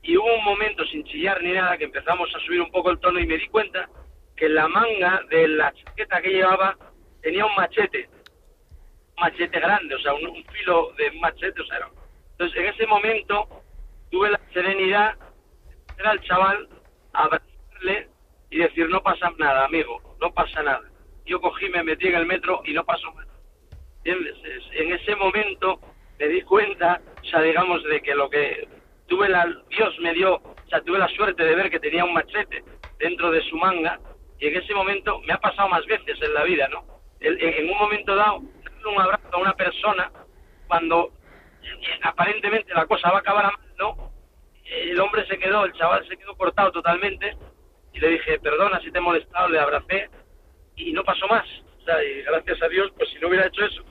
y hubo un momento sin chillar ni nada que empezamos a subir un poco el tono y me di cuenta que la manga de la chaqueta que llevaba tenía un machete, un machete grande, o sea, un, filo de machete, o sea, era- entonces en ese momento tuve la serenidad de al chaval, abrazarle y decir, no pasa nada, amigo, no pasa nada. Yo cogí, me metí en el metro y no pasó. Es- En ese momento me di cuenta, sea, digamos, de que lo que tuve la, Dios me dio, o tuve la suerte de ver que tenía un machete dentro de su manga y en ese momento me ha pasado más veces en la vida, ¿no? En, en un momento dado, un abrazo a una persona cuando eh, aparentemente la cosa va a acabar a mal, ¿no? El hombre se quedó, el chaval se quedó cortado totalmente y le dije, perdona si te he molestado, le abracé y no pasó más. O sea, y gracias a Dios, pues si no hubiera hecho eso,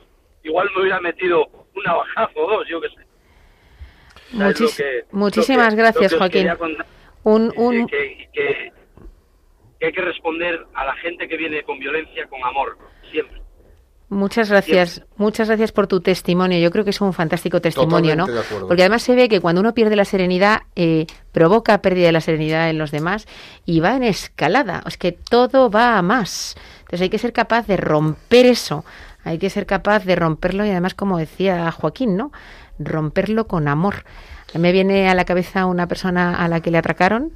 igual me hubiera metido un navajazo o dos, yo qué sé. O sea, es lo Muchis- que- muchísimas que- gracias, Joaquín. contar, Un, un, que hay que responder a la gente que viene con violencia con amor, siempre. Muchas gracias, muchas gracias por tu testimonio. Yo creo que es un fantástico testimonio, ¿no? Totalmente. Porque además se ve que cuando uno pierde la serenidad, eh, provoca pérdida de la serenidad en los demás y va en escalada. Es que todo va a más. Entonces hay que ser capaz de romper eso. Hay que ser capaz de romperlo y además, como decía Joaquín, ¿no? Romperlo con amor. Me viene a la cabeza una persona a la que le atracaron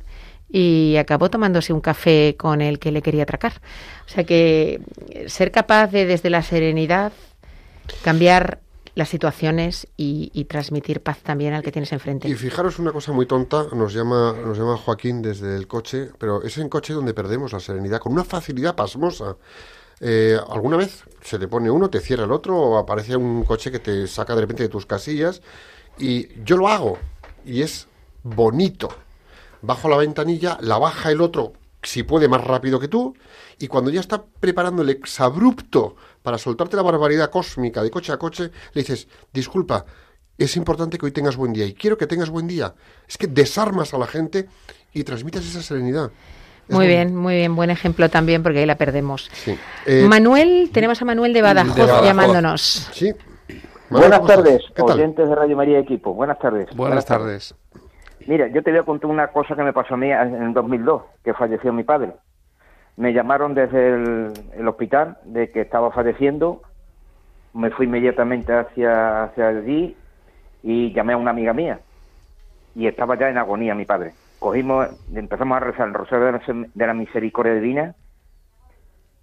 y acabó tomándose un café con el que le quería atracar. O sea que ser capaz de desde la serenidad cambiar las situaciones y, y transmitir paz también al que tienes enfrente. Y fijaros una cosa muy tonta, nos llama, nos llama Joaquín desde el coche, pero es en coche donde perdemos la serenidad, con una facilidad pasmosa. Eh, ¿Alguna vez se te pone uno, te cierra el otro, o aparece un coche que te saca de repente de tus casillas? Y yo lo hago, y es bonito. Bajo la ventanilla, la baja el otro, si puede, más rápido que tú, y cuando ya está preparando el exabrupto para soltarte la barbaridad cósmica de coche a coche, le dices, disculpa, es importante que hoy tengas buen día, y quiero que tengas buen día. Es que desarmas a la gente y transmites esa serenidad. Es Muy bien, muy bien, buen ejemplo también porque ahí la perdemos. Sí. Eh, Manuel, tenemos a Manuel de Badajoz, de Badajoz. llamándonos. Sí. Manuel, Buenas tardes, oyentes de Radio María Equipo. Buenas tardes. buenas tardes. Mira, yo te voy a contar una cosa que me pasó a mí en el 2002, que falleció mi padre. Me llamaron desde el, hospital de que estaba falleciendo. Me fui inmediatamente hacia, hacia allí y llamé a una amiga mía. Y estaba ya en agonía mi padre. Cogimos, empezamos a rezar el rosario de la, de la misericordia divina.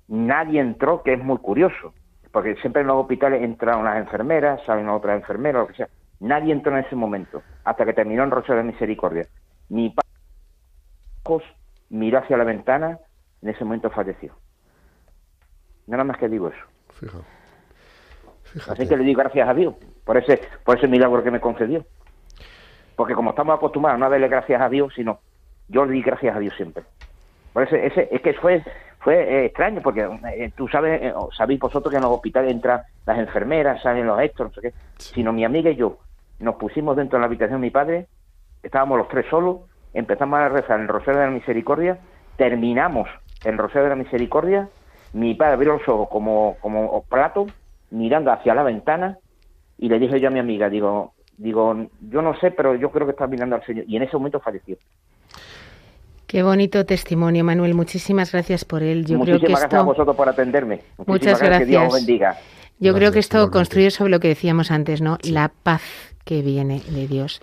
Nadie entró, que es muy curioso, porque siempre en los hospitales entran unas enfermeras, salen otras enfermeras, lo que sea. Nadie entró en ese momento, hasta que terminó el rosario de misericordia. Mi padre miró hacia la ventana, en ese momento falleció. Nada más que digo eso. Fija. Fíjate. Así que le digo gracias a Dios por ese, por ese milagro que me concedió. Porque como estamos acostumbrados a no darle gracias a Dios, sino yo le di gracias a Dios siempre. Por ese, ese, es que fue, fue eh, extraño, porque eh, tú sabes, eh, sabéis vosotros que en los hospitales entran las enfermeras, salen los extras, no sé qué. Sino mi amiga y yo nos pusimos dentro de la habitación de mi padre, estábamos los tres solos, empezamos a rezar el Rosario de la Misericordia, terminamos el Rosario de la Misericordia, mi padre abrió los ojos como, como plato, mirando hacia la ventana, y le dije yo a mi amiga, digo, digo, yo no sé, pero yo creo que está mirando al Señor. Y en ese momento falleció. Qué bonito testimonio, Manuel. Muchísimas gracias por él. Yo Muchísimas creo que gracias esto... a vosotros por atenderme. Muchísimas Muchas Que Dios os gracias. bendiga. Yo creo que esto construye sobre lo que decíamos antes, ¿no? La paz que viene de Dios,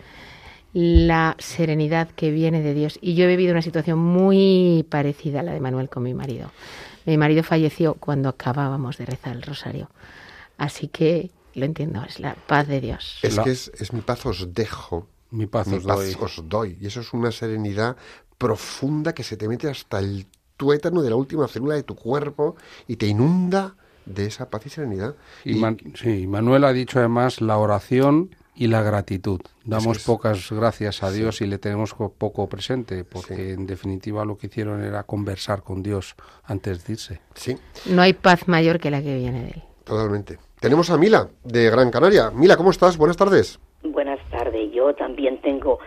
la serenidad que viene de Dios. Y yo he vivido una situación muy parecida a la de Manuel con mi marido. Mi marido falleció cuando acabábamos de rezar el rosario. Así que lo entiendo, es la paz de Dios. Es que es, es mi paz os dejo, Mi paz mi os paz doy. os doy. Y eso es una serenidad profunda que se te mete hasta el tuétano de la última célula de tu cuerpo y te inunda de esa paz y serenidad. Y Man- sí, Manuel ha dicho además la oración y la gratitud. Damos es. pocas gracias a Dios y le tenemos co- poco presente, porque en definitiva lo que hicieron era conversar con Dios antes de irse. Sí, No hay paz mayor que la que viene de él. totalmente. Tenemos a Mila, de Gran Canaria. Mila, ¿cómo estás? Buenas tardes. Buenas tardes, yo también tengo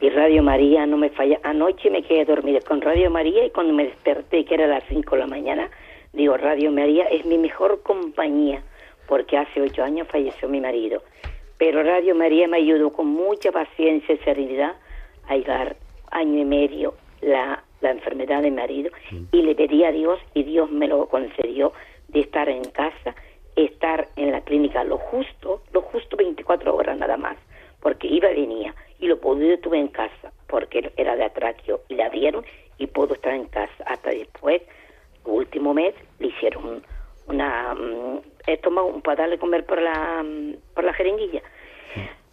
mi Radio María, no me falla. Anoche me quedé dormida con Radio María y cuando me desperté, que era las 5 de la mañana, digo, Radio María es mi mejor compañía, porque hace ocho años falleció mi marido. Pero Radio María me ayudó con mucha paciencia y serenidad a llegar año y medio la, la enfermedad de mi marido y le pedí a Dios y Dios me lo concedió de estar en casa, estar en la clínica lo justo, lo justo 24 horas nada más, porque iba y venía y lo pude tuve en casa porque era de atraqueo y la abrieron y pudo estar en casa hasta después, último mes, le hicieron un- una mm, estómago para darle comer por la mm, por la jeringuilla.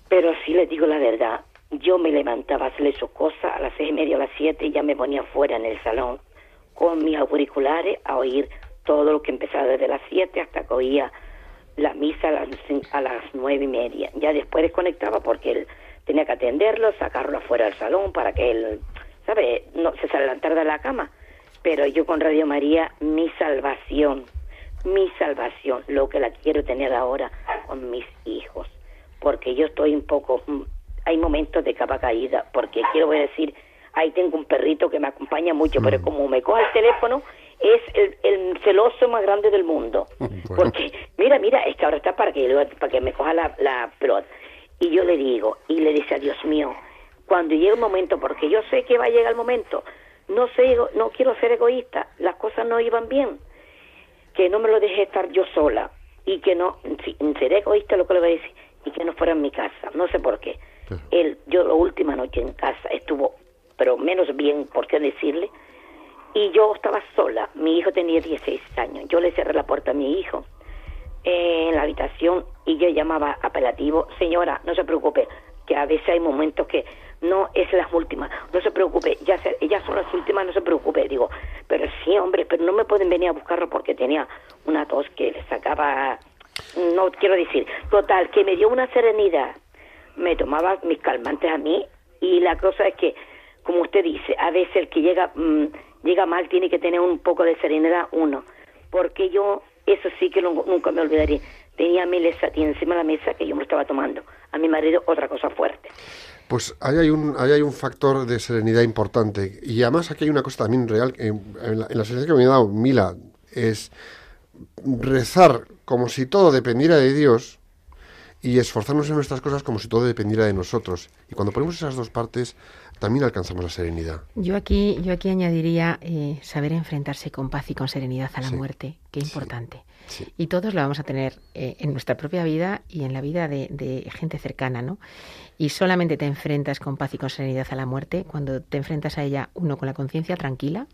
Pero sí les digo la verdad, yo me levantaba a hacerle sus cosas a las seis y media, a las siete, y ya me ponía fuera en el salón con mis auriculares a oír todo lo que empezaba desde las siete hasta que oía la misa a las, a las nueve y media. Ya después desconectaba porque él tenía que atenderlo, sacarlo afuera del salón para que él, ¿sabe? No se adelantara de la cama. Pero yo con Radio María, mi salvación, mi salvación, lo que la quiero tener ahora con mis hijos. Porque yo estoy un poco, mm, hay momentos de capa caída, porque quiero decir, ahí tengo un perrito que me acompaña mucho, pero como me coge el teléfono, es el, el celoso más grande del mundo. Porque, mira, mira, es que ahora está para que, para que me coja la, la pelota. Y yo le digo, y le dice a Dios mío, cuando llegue un momento, porque yo sé que va a llegar el momento, no sé, no quiero ser egoísta, las cosas no iban bien, que no me lo deje estar yo sola y que no, si, seré egoísta lo que le voy a decir, y que no fuera en mi casa, no sé por qué. Él, yo la última noche en casa estuvo, pero menos bien, ¿por qué decirle? Y yo estaba sola, mi hijo tenía 16 años, yo le cerré la puerta a mi hijo eh, en la habitación y yo llamaba apelativo, señora, no se preocupe, que a veces hay momentos que no es las últimas, no se preocupe, ya, se, son las últimas, no se preocupe, digo, pero sí, hombre, pero no me pueden venir a buscarlo porque tenía una tos que le sacaba, no quiero decir, total, que me dio una serenidad, me tomaba mis calmantes a mí y la cosa es que, como usted dice, a veces el que llega, mm, llega mal tiene que tener un poco de serenidad uno, porque yo, eso sí que nunca me olvidaré, tenía mi lesatí encima de la mesa que yo me estaba tomando, a mi marido otra cosa fuerte. Pues ahí hay un, ahí hay un factor de serenidad importante. Y además aquí hay una cosa también real, eh, en, la, en la sensación que me ha dado Mila, es rezar como si todo dependiera de Dios y esforzarnos en nuestras cosas como si todo dependiera de nosotros. Y cuando ponemos esas dos partes, también alcanzamos la serenidad. Yo aquí, yo aquí añadiría eh, saber enfrentarse con paz y con serenidad a la Sí, muerte, qué importante. sí. Y todos lo vamos a tener eh, en nuestra propia vida y en la vida de, de gente cercana, ¿no? Y solamente te enfrentas con paz y con serenidad a la muerte cuando te enfrentas a ella, uno, con la conciencia tranquila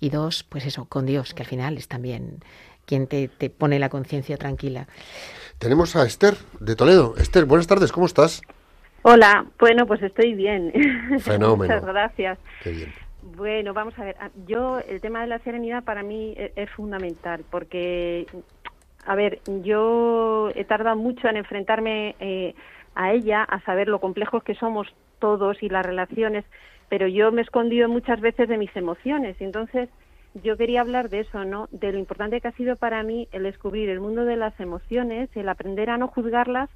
y dos, pues eso, con Dios, que al final es también quien te, te pone la conciencia tranquila. Tenemos a Esther de Toledo. Esther, buenas tardes, ¿cómo estás? Hola, bueno, pues estoy bien. Fenómeno. Muchas gracias. Qué bien. Bueno, vamos a ver. ah, Yo, el tema de la serenidad para mí e- es, fundamental porque, a ver, yo he tardado mucho en enfrentarme eh, a ella, a saber lo complejos que somos todos y las relaciones, pero yo me he escondido muchas veces de mis emociones. Y entonces, yo quería hablar de eso, ¿no? De lo importante que ha sido para mí el descubrir el mundo de las emociones, el aprender a no juzgarlas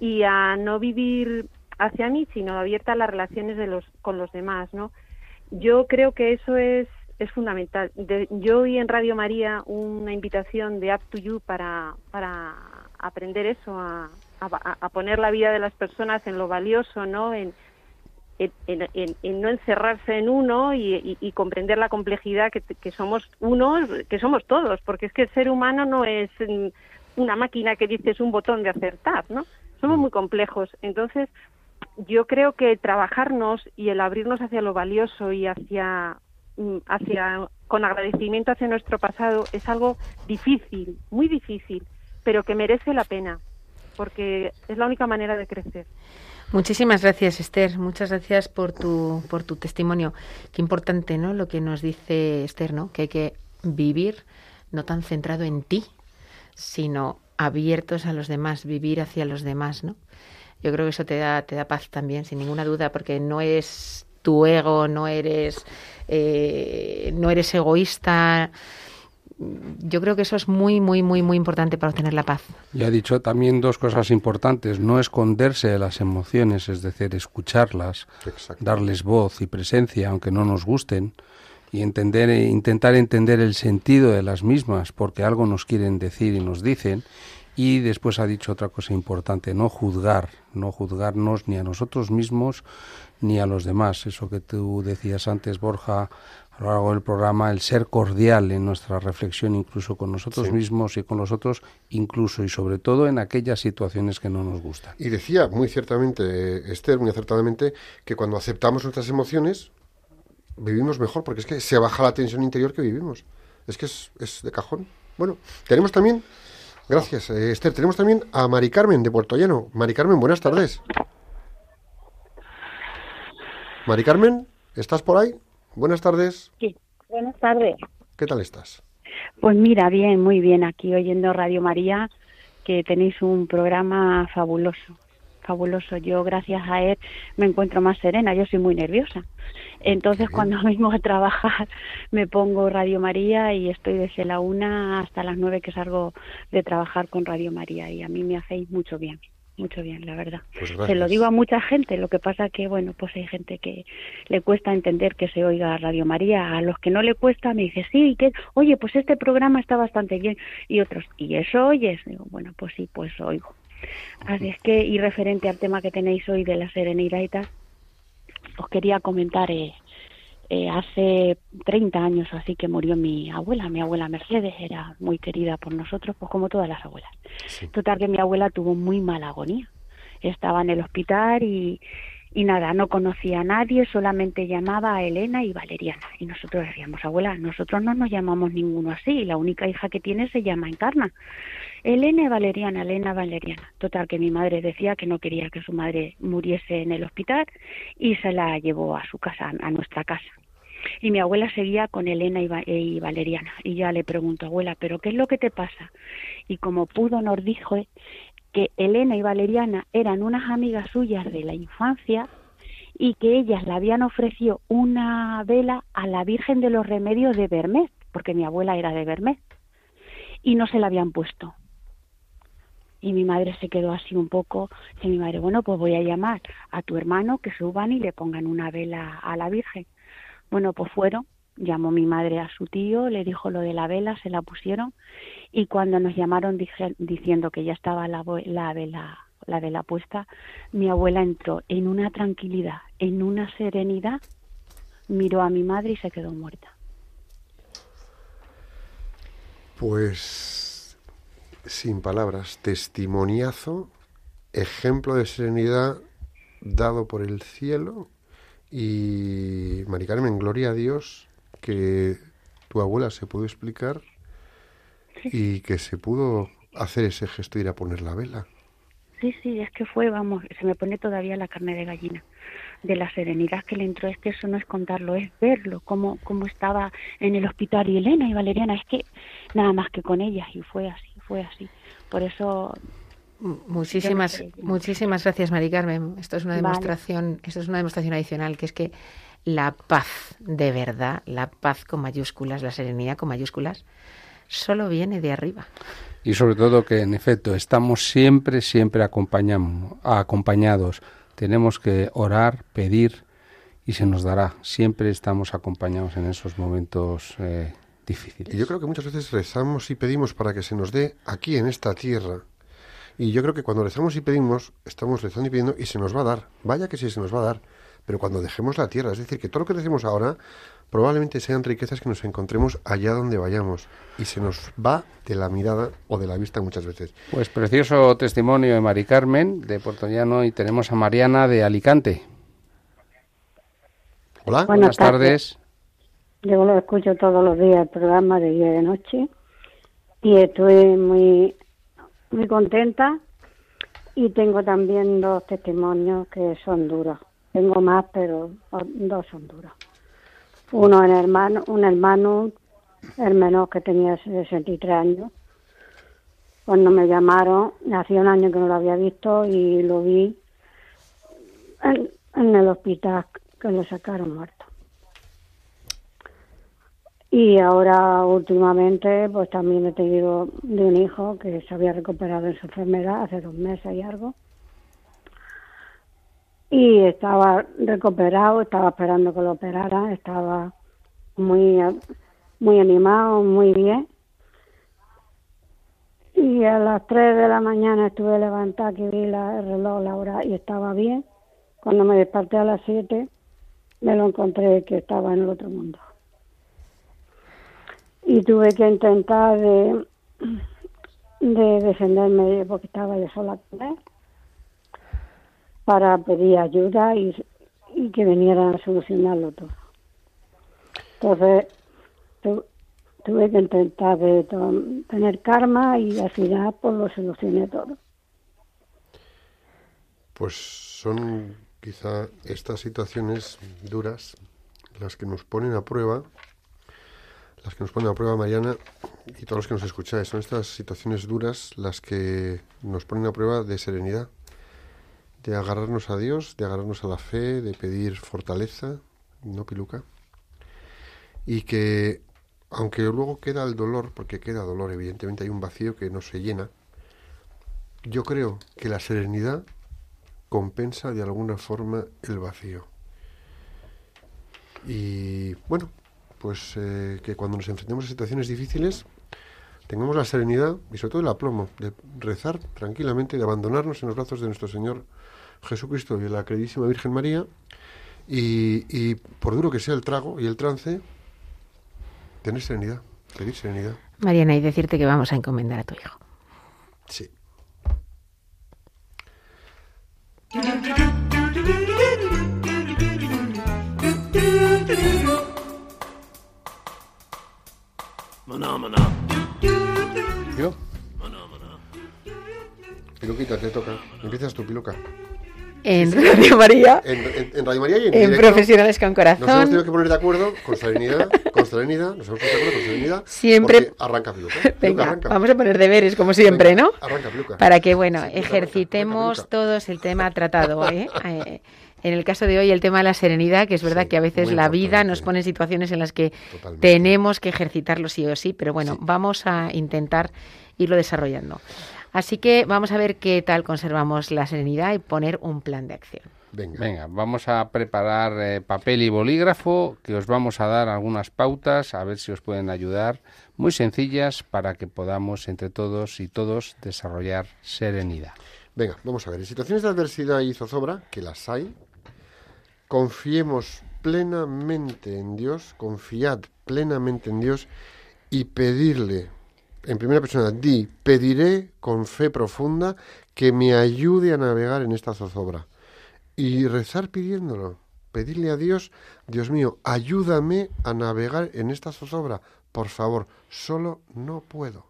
y a no vivir hacia mí, sino abierta a las relaciones de los, con los demás, ¿no? Yo creo que eso es, es fundamental. De- yo oí en Radio María una invitación de Up to You para, para aprender eso, a, a- a poner la vida de las personas en lo valioso, ¿no? En, en, en- en- no encerrarse en uno y, y- y comprender la complejidad que, que somos unos, que somos todos, porque es que el ser humano no es mm, una máquina que dices un botón de acertar, ¿no? Somos muy complejos. Entonces, yo creo que trabajarnos y el abrirnos hacia lo valioso y hacia, mm, hacia con agradecimiento hacia nuestro pasado es algo difícil, muy difícil, pero que merece la pena, porque es la única manera de crecer. Muchísimas gracias, Esther. Muchas gracias por tu, por tu testimonio. Qué importante, ¿no? Lo que nos dice Esther, ¿no? Que hay que vivir no tan centrado en ti, sino abiertos a los demás, vivir hacia los demás, ¿no? Yo creo que eso te da, te da paz también, sin ninguna duda, porque no es tu ego, no eres, eh, no eres egoísta. Yo creo que eso es muy, muy, muy, muy importante para obtener la paz. Y ha dicho también dos cosas importantes, no esconderse de las emociones, es decir, escucharlas, Exacto. darles voz y presencia, aunque no nos gusten, y entender, e intentar entender el sentido de las mismas, porque algo nos quieren decir y nos dicen. Y después ha dicho otra cosa importante, no juzgar, no juzgarnos ni a nosotros mismos ni a los demás. Eso que tú decías antes, Borja, a lo largo del programa, el ser cordial en nuestra reflexión, incluso con nosotros Sí. mismos y con los otros, incluso y sobre todo en aquellas situaciones que no nos gustan. Y decía muy ciertamente, eh, Esther, muy acertadamente, que cuando aceptamos nuestras emociones, vivimos mejor, porque es que se baja la tensión interior que vivimos. Es que es, es de cajón. Bueno, tenemos también, gracias, eh, Esther, tenemos también a Mari Carmen de Puerto Llano. Mari Carmen, buenas tardes. Mari Carmen, ¿estás por ahí? Buenas tardes. Sí, buenas tardes. ¿Qué tal estás? Pues mira, bien, muy bien, aquí oyendo Radio María, que tenéis un programa fabuloso, fabuloso. Yo, gracias a él, me encuentro más serena, yo soy muy nerviosa. Entonces, cuando vengo a trabajar, me pongo Radio María y estoy desde la una hasta las nueve que salgo de trabajar con Radio María y a mí me hacéis mucho bien. Mucho bien, la verdad. Pues Se lo digo a mucha gente, lo que pasa que, bueno, pues hay gente que le cuesta entender que se oiga Radio María. A los que no le cuesta me dice, sí, que, oye, pues este programa está bastante bien. Y otros, ¿y eso oyes? Digo, bueno, pues sí, pues oigo. Así es que, y referente al tema que tenéis hoy de la serenidad y tal, os quería comentar, eh, eh, hace 30 años así que murió mi abuela, mi abuela Mercedes, era muy querida por nosotros, pues como todas las abuelas. Total que mi abuela tuvo muy mala agonía. Estaba en el hospital y, y nada, no conocía a nadie, solamente llamaba a Elena y Valeriana. Y nosotros decíamos, abuela, nosotros no nos llamamos ninguno así, la única hija que tiene se llama Encarna. Elena Valeriana, Elena Valeriana. Total que mi madre decía que no quería que su madre muriese en el hospital y se la llevó a su casa, a nuestra casa. Y mi abuela seguía con Elena y, y Valeriana. Y ya le pregunto, abuela, ¿pero qué es lo que te pasa? Y como pudo nos dijo que Elena y Valeriana eran unas amigas suyas de la infancia y que ellas le habían ofrecido una vela a la Virgen de los Remedios de Bermet, porque mi abuela era de Bermet, y no se la habían puesto. Y mi madre se quedó así un poco, y mi madre, bueno, pues voy a llamar a tu hermano que suban y le pongan una vela a la Virgen. Bueno, pues fueron, llamó mi madre a su tío, le dijo lo de la vela, se la pusieron y cuando nos llamaron diciendo que ya estaba la, la vela la vela puesta, mi abuela entró en una tranquilidad, en una serenidad, miró a mi madre y se quedó muerta. Pues, sin palabras, testimoniazo, ejemplo de serenidad dado por el cielo y, Mari Carmen, gloria a Dios que tu abuela se pudo explicar y que se pudo hacer ese gesto de ir a poner la vela. Sí, sí, es que fue, vamos, se me pone todavía la carne de gallina de la serenidad que le entró. Es que eso no es contarlo, es verlo, cómo, cómo estaba en el hospital y Elena y Valeriana, es que nada más que con ellas y fue así, fue así. Por eso Muchísimas, muchísimas gracias, Mari Carmen. Esto es una Vale. demostración, esto es una demostración adicional, que es que la paz de verdad, la paz con mayúsculas, la serenidad con mayúsculas, solo viene de arriba. Y sobre todo que, en efecto, estamos siempre, siempre acompañamos, acompañados. Tenemos que orar, pedir y se nos dará. Siempre estamos acompañados en esos momentos eh, difíciles. Y yo creo que muchas veces rezamos y pedimos para que se nos dé aquí en esta tierra. Y yo creo que cuando rezamos y pedimos, estamos rezando y pidiendo y se nos va a dar. Vaya que sí se nos va a dar. Pero cuando dejemos la tierra, es decir, que todo lo que decimos ahora probablemente sean riquezas que nos encontremos allá donde vayamos y se nos va de la mirada o de la vista muchas veces. Pues precioso testimonio de Mari Carmen de Puerto Llano y tenemos a Mariana de Alicante. Hola. Buenas, tardes. Yo lo escucho todos los días el programa de día y de noche y estoy muy muy contenta y tengo también dos testimonios que son duros. Tengo más, pero dos son duros. Uno en hermano, un hermano, el menor que tenía 63 años. Cuando me llamaron, hacía un año que no lo había visto y lo vi en, en el hospital que lo sacaron muerto. Y ahora últimamente pues también he tenido de un hijo que se había recuperado de su enfermedad hace dos meses y algo. Y estaba recuperado, estaba esperando que lo operaran, estaba muy, muy animado, muy bien. Y a las 3 de la mañana estuve levantada que vi la, el reloj, la hora, y estaba bien. Cuando me desperté a las 7, me lo encontré que estaba en el otro mundo y tuve que intentar de, de defenderme porque estaba yo sola con él para pedir ayuda y, y que vinieran a solucionarlo todo. Entonces tu, tuve que intentar de tener karma y al final pues lo solucioné todo. Pues son quizá estas situaciones duras las que nos ponen a prueba, las que nos ponen a prueba Mariana y todos los que nos escucháis. Son estas situaciones duras las que nos ponen a prueba de serenidad, de agarrarnos a Dios, de agarrarnos a la fe, de pedir fortaleza, no piluca. Y que, aunque luego queda el dolor, porque queda dolor, evidentemente hay un vacío que no se llena, yo creo que la serenidad compensa de alguna forma el vacío. Y bueno, pues eh, que cuando nos enfrentemos a situaciones difíciles tengamos la serenidad y sobre todo el aplomo de rezar tranquilamente, de abandonarnos en los brazos de nuestro Señor Jesucristo y de la queridísima Virgen María y, y por duro que sea el trago y el trance, tener serenidad, pedir serenidad. Mariana, y decirte que vamos a encomendar a tu hijo. Sí. ¿Yo? Piluquita, te toca. Empiezas tu piluca. En Radio María, En, en- en Radio María y en, en directo. Profesionales con Nos hemos tenido Corazón. que poner de acuerdo con serenidad, con serenidad, nos hemos puesto de acuerdo con serenidad. Siempre- Arranca Piluca. Piluca, Venga, arranca. vamos a poner deberes como siempre, Venga, ¿no? Arranca Piluca. Para que, bueno, Sí, ejercitemos arranca, arranca, todos el tema tratado, ¿eh? En el caso de hoy, el tema de la serenidad, que es verdad Sí, que a veces la vida nos pone en situaciones en las que Totalmente. tenemos que ejercitarlo sí o sí, pero bueno, Sí. vamos a intentar irlo desarrollando. Así que vamos a ver qué tal conservamos la serenidad y poner un plan de acción. Venga. Venga, vamos a preparar eh, papel y bolígrafo, que os vamos a dar algunas pautas, a ver si os pueden ayudar, muy sencillas para que podamos entre todos y todos desarrollar serenidad. Venga, vamos a ver. En situaciones de adversidad y zozobra, que las hay, confiemos plenamente en Dios, confiad plenamente en Dios y pedirle, en primera persona, di, pediré con fe profunda que me ayude a navegar en esta zozobra. Y rezar pidiéndolo, pedirle a Dios, Dios mío, ayúdame a navegar en esta zozobra. Por favor, solo no puedo.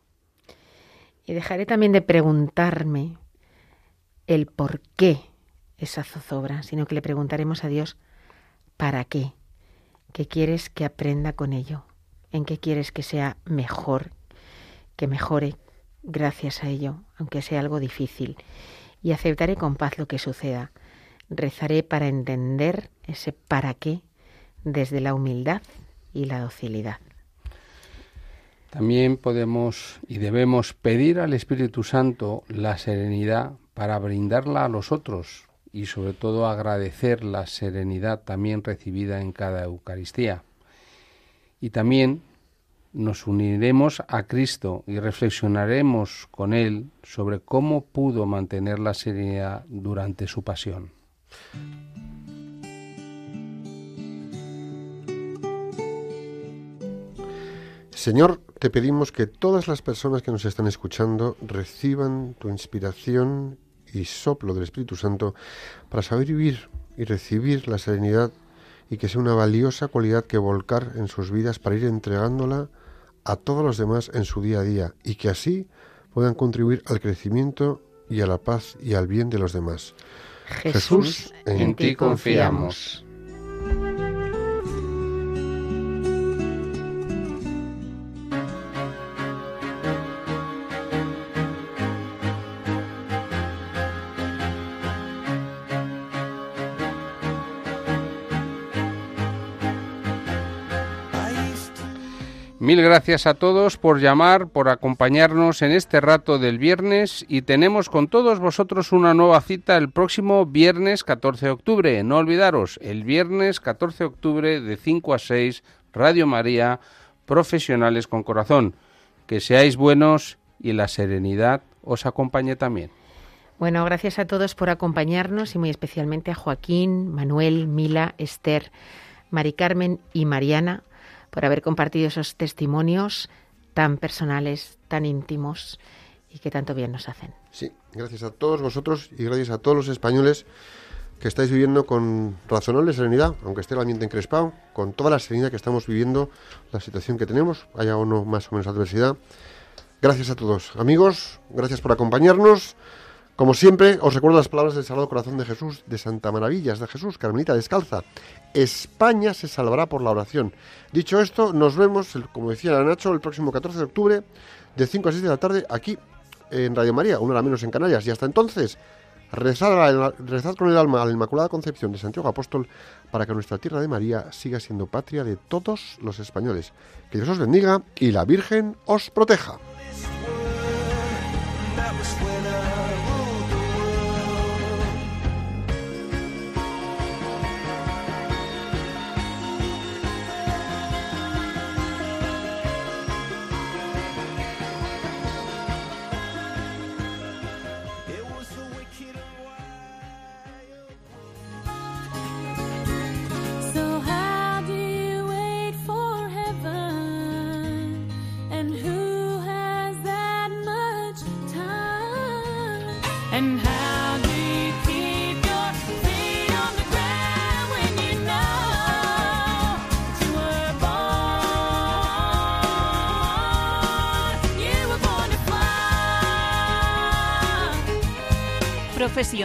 Y dejaré también de preguntarme el por qué esa zozobra, sino que le preguntaremos a Dios para qué, qué quieres que aprenda con ello, en qué quieres que sea mejor, que mejore gracias a ello, aunque sea algo difícil, y aceptaré con paz lo que suceda. Rezaré para entender ese para qué, desde la humildad y la docilidad. También podemos y debemos pedir al Espíritu Santo la serenidad para brindarla a los otros y sobre todo agradecer la serenidad también recibida en cada Eucaristía. Y también nos uniremos a Cristo y reflexionaremos con Él sobre cómo pudo mantener la serenidad durante su pasión. Señor, te pedimos que todas las personas que nos están escuchando reciban tu inspiración y soplo del Espíritu Santo para saber vivir y recibir la serenidad y que sea una valiosa cualidad que volcar en sus vidas para ir entregándola a todos los demás en su día a día y que así puedan contribuir al crecimiento y a la paz y al bien de los demás. Jesús, en, ti confiamos. Mil gracias a todos por llamar, por acompañarnos en este rato del viernes y tenemos con todos vosotros una nueva cita el próximo viernes 14 de octubre. No olvidaros, el viernes 14 de octubre de 5 a 6, Radio María, Profesionales con Corazón. Que seáis buenos y la serenidad os acompañe también. Bueno, gracias a todos por acompañarnos y muy especialmente a Joaquín, Manuel, Mila, Esther, Mari Carmen y Mariana por haber compartido esos testimonios tan personales, tan íntimos y que tanto bien nos hacen. Sí, gracias a todos vosotros y gracias a todos los españoles que estáis viviendo con razonable serenidad, aunque esté el ambiente encrespado, con toda la serenidad que estamos viviendo, la situación que tenemos, haya o no más o menos adversidad. Gracias a todos. Amigos, gracias por acompañarnos. Como siempre, os recuerdo las palabras del Sagrado Corazón de Jesús, de Santa Maravillas de Jesús, Carmelita Descalza. España se salvará por la oración. Dicho esto, nos vemos, como decía Nacho, el próximo 14 de octubre, de 5 a 6 de la tarde, aquí en Radio María, una hora menos en Canarias. Y hasta entonces, rezad, rezad con el alma a la Inmaculada Concepción de Santiago Apóstol para que nuestra tierra de María siga siendo patria de todos los españoles. Que Dios os bendiga y la Virgen os proteja.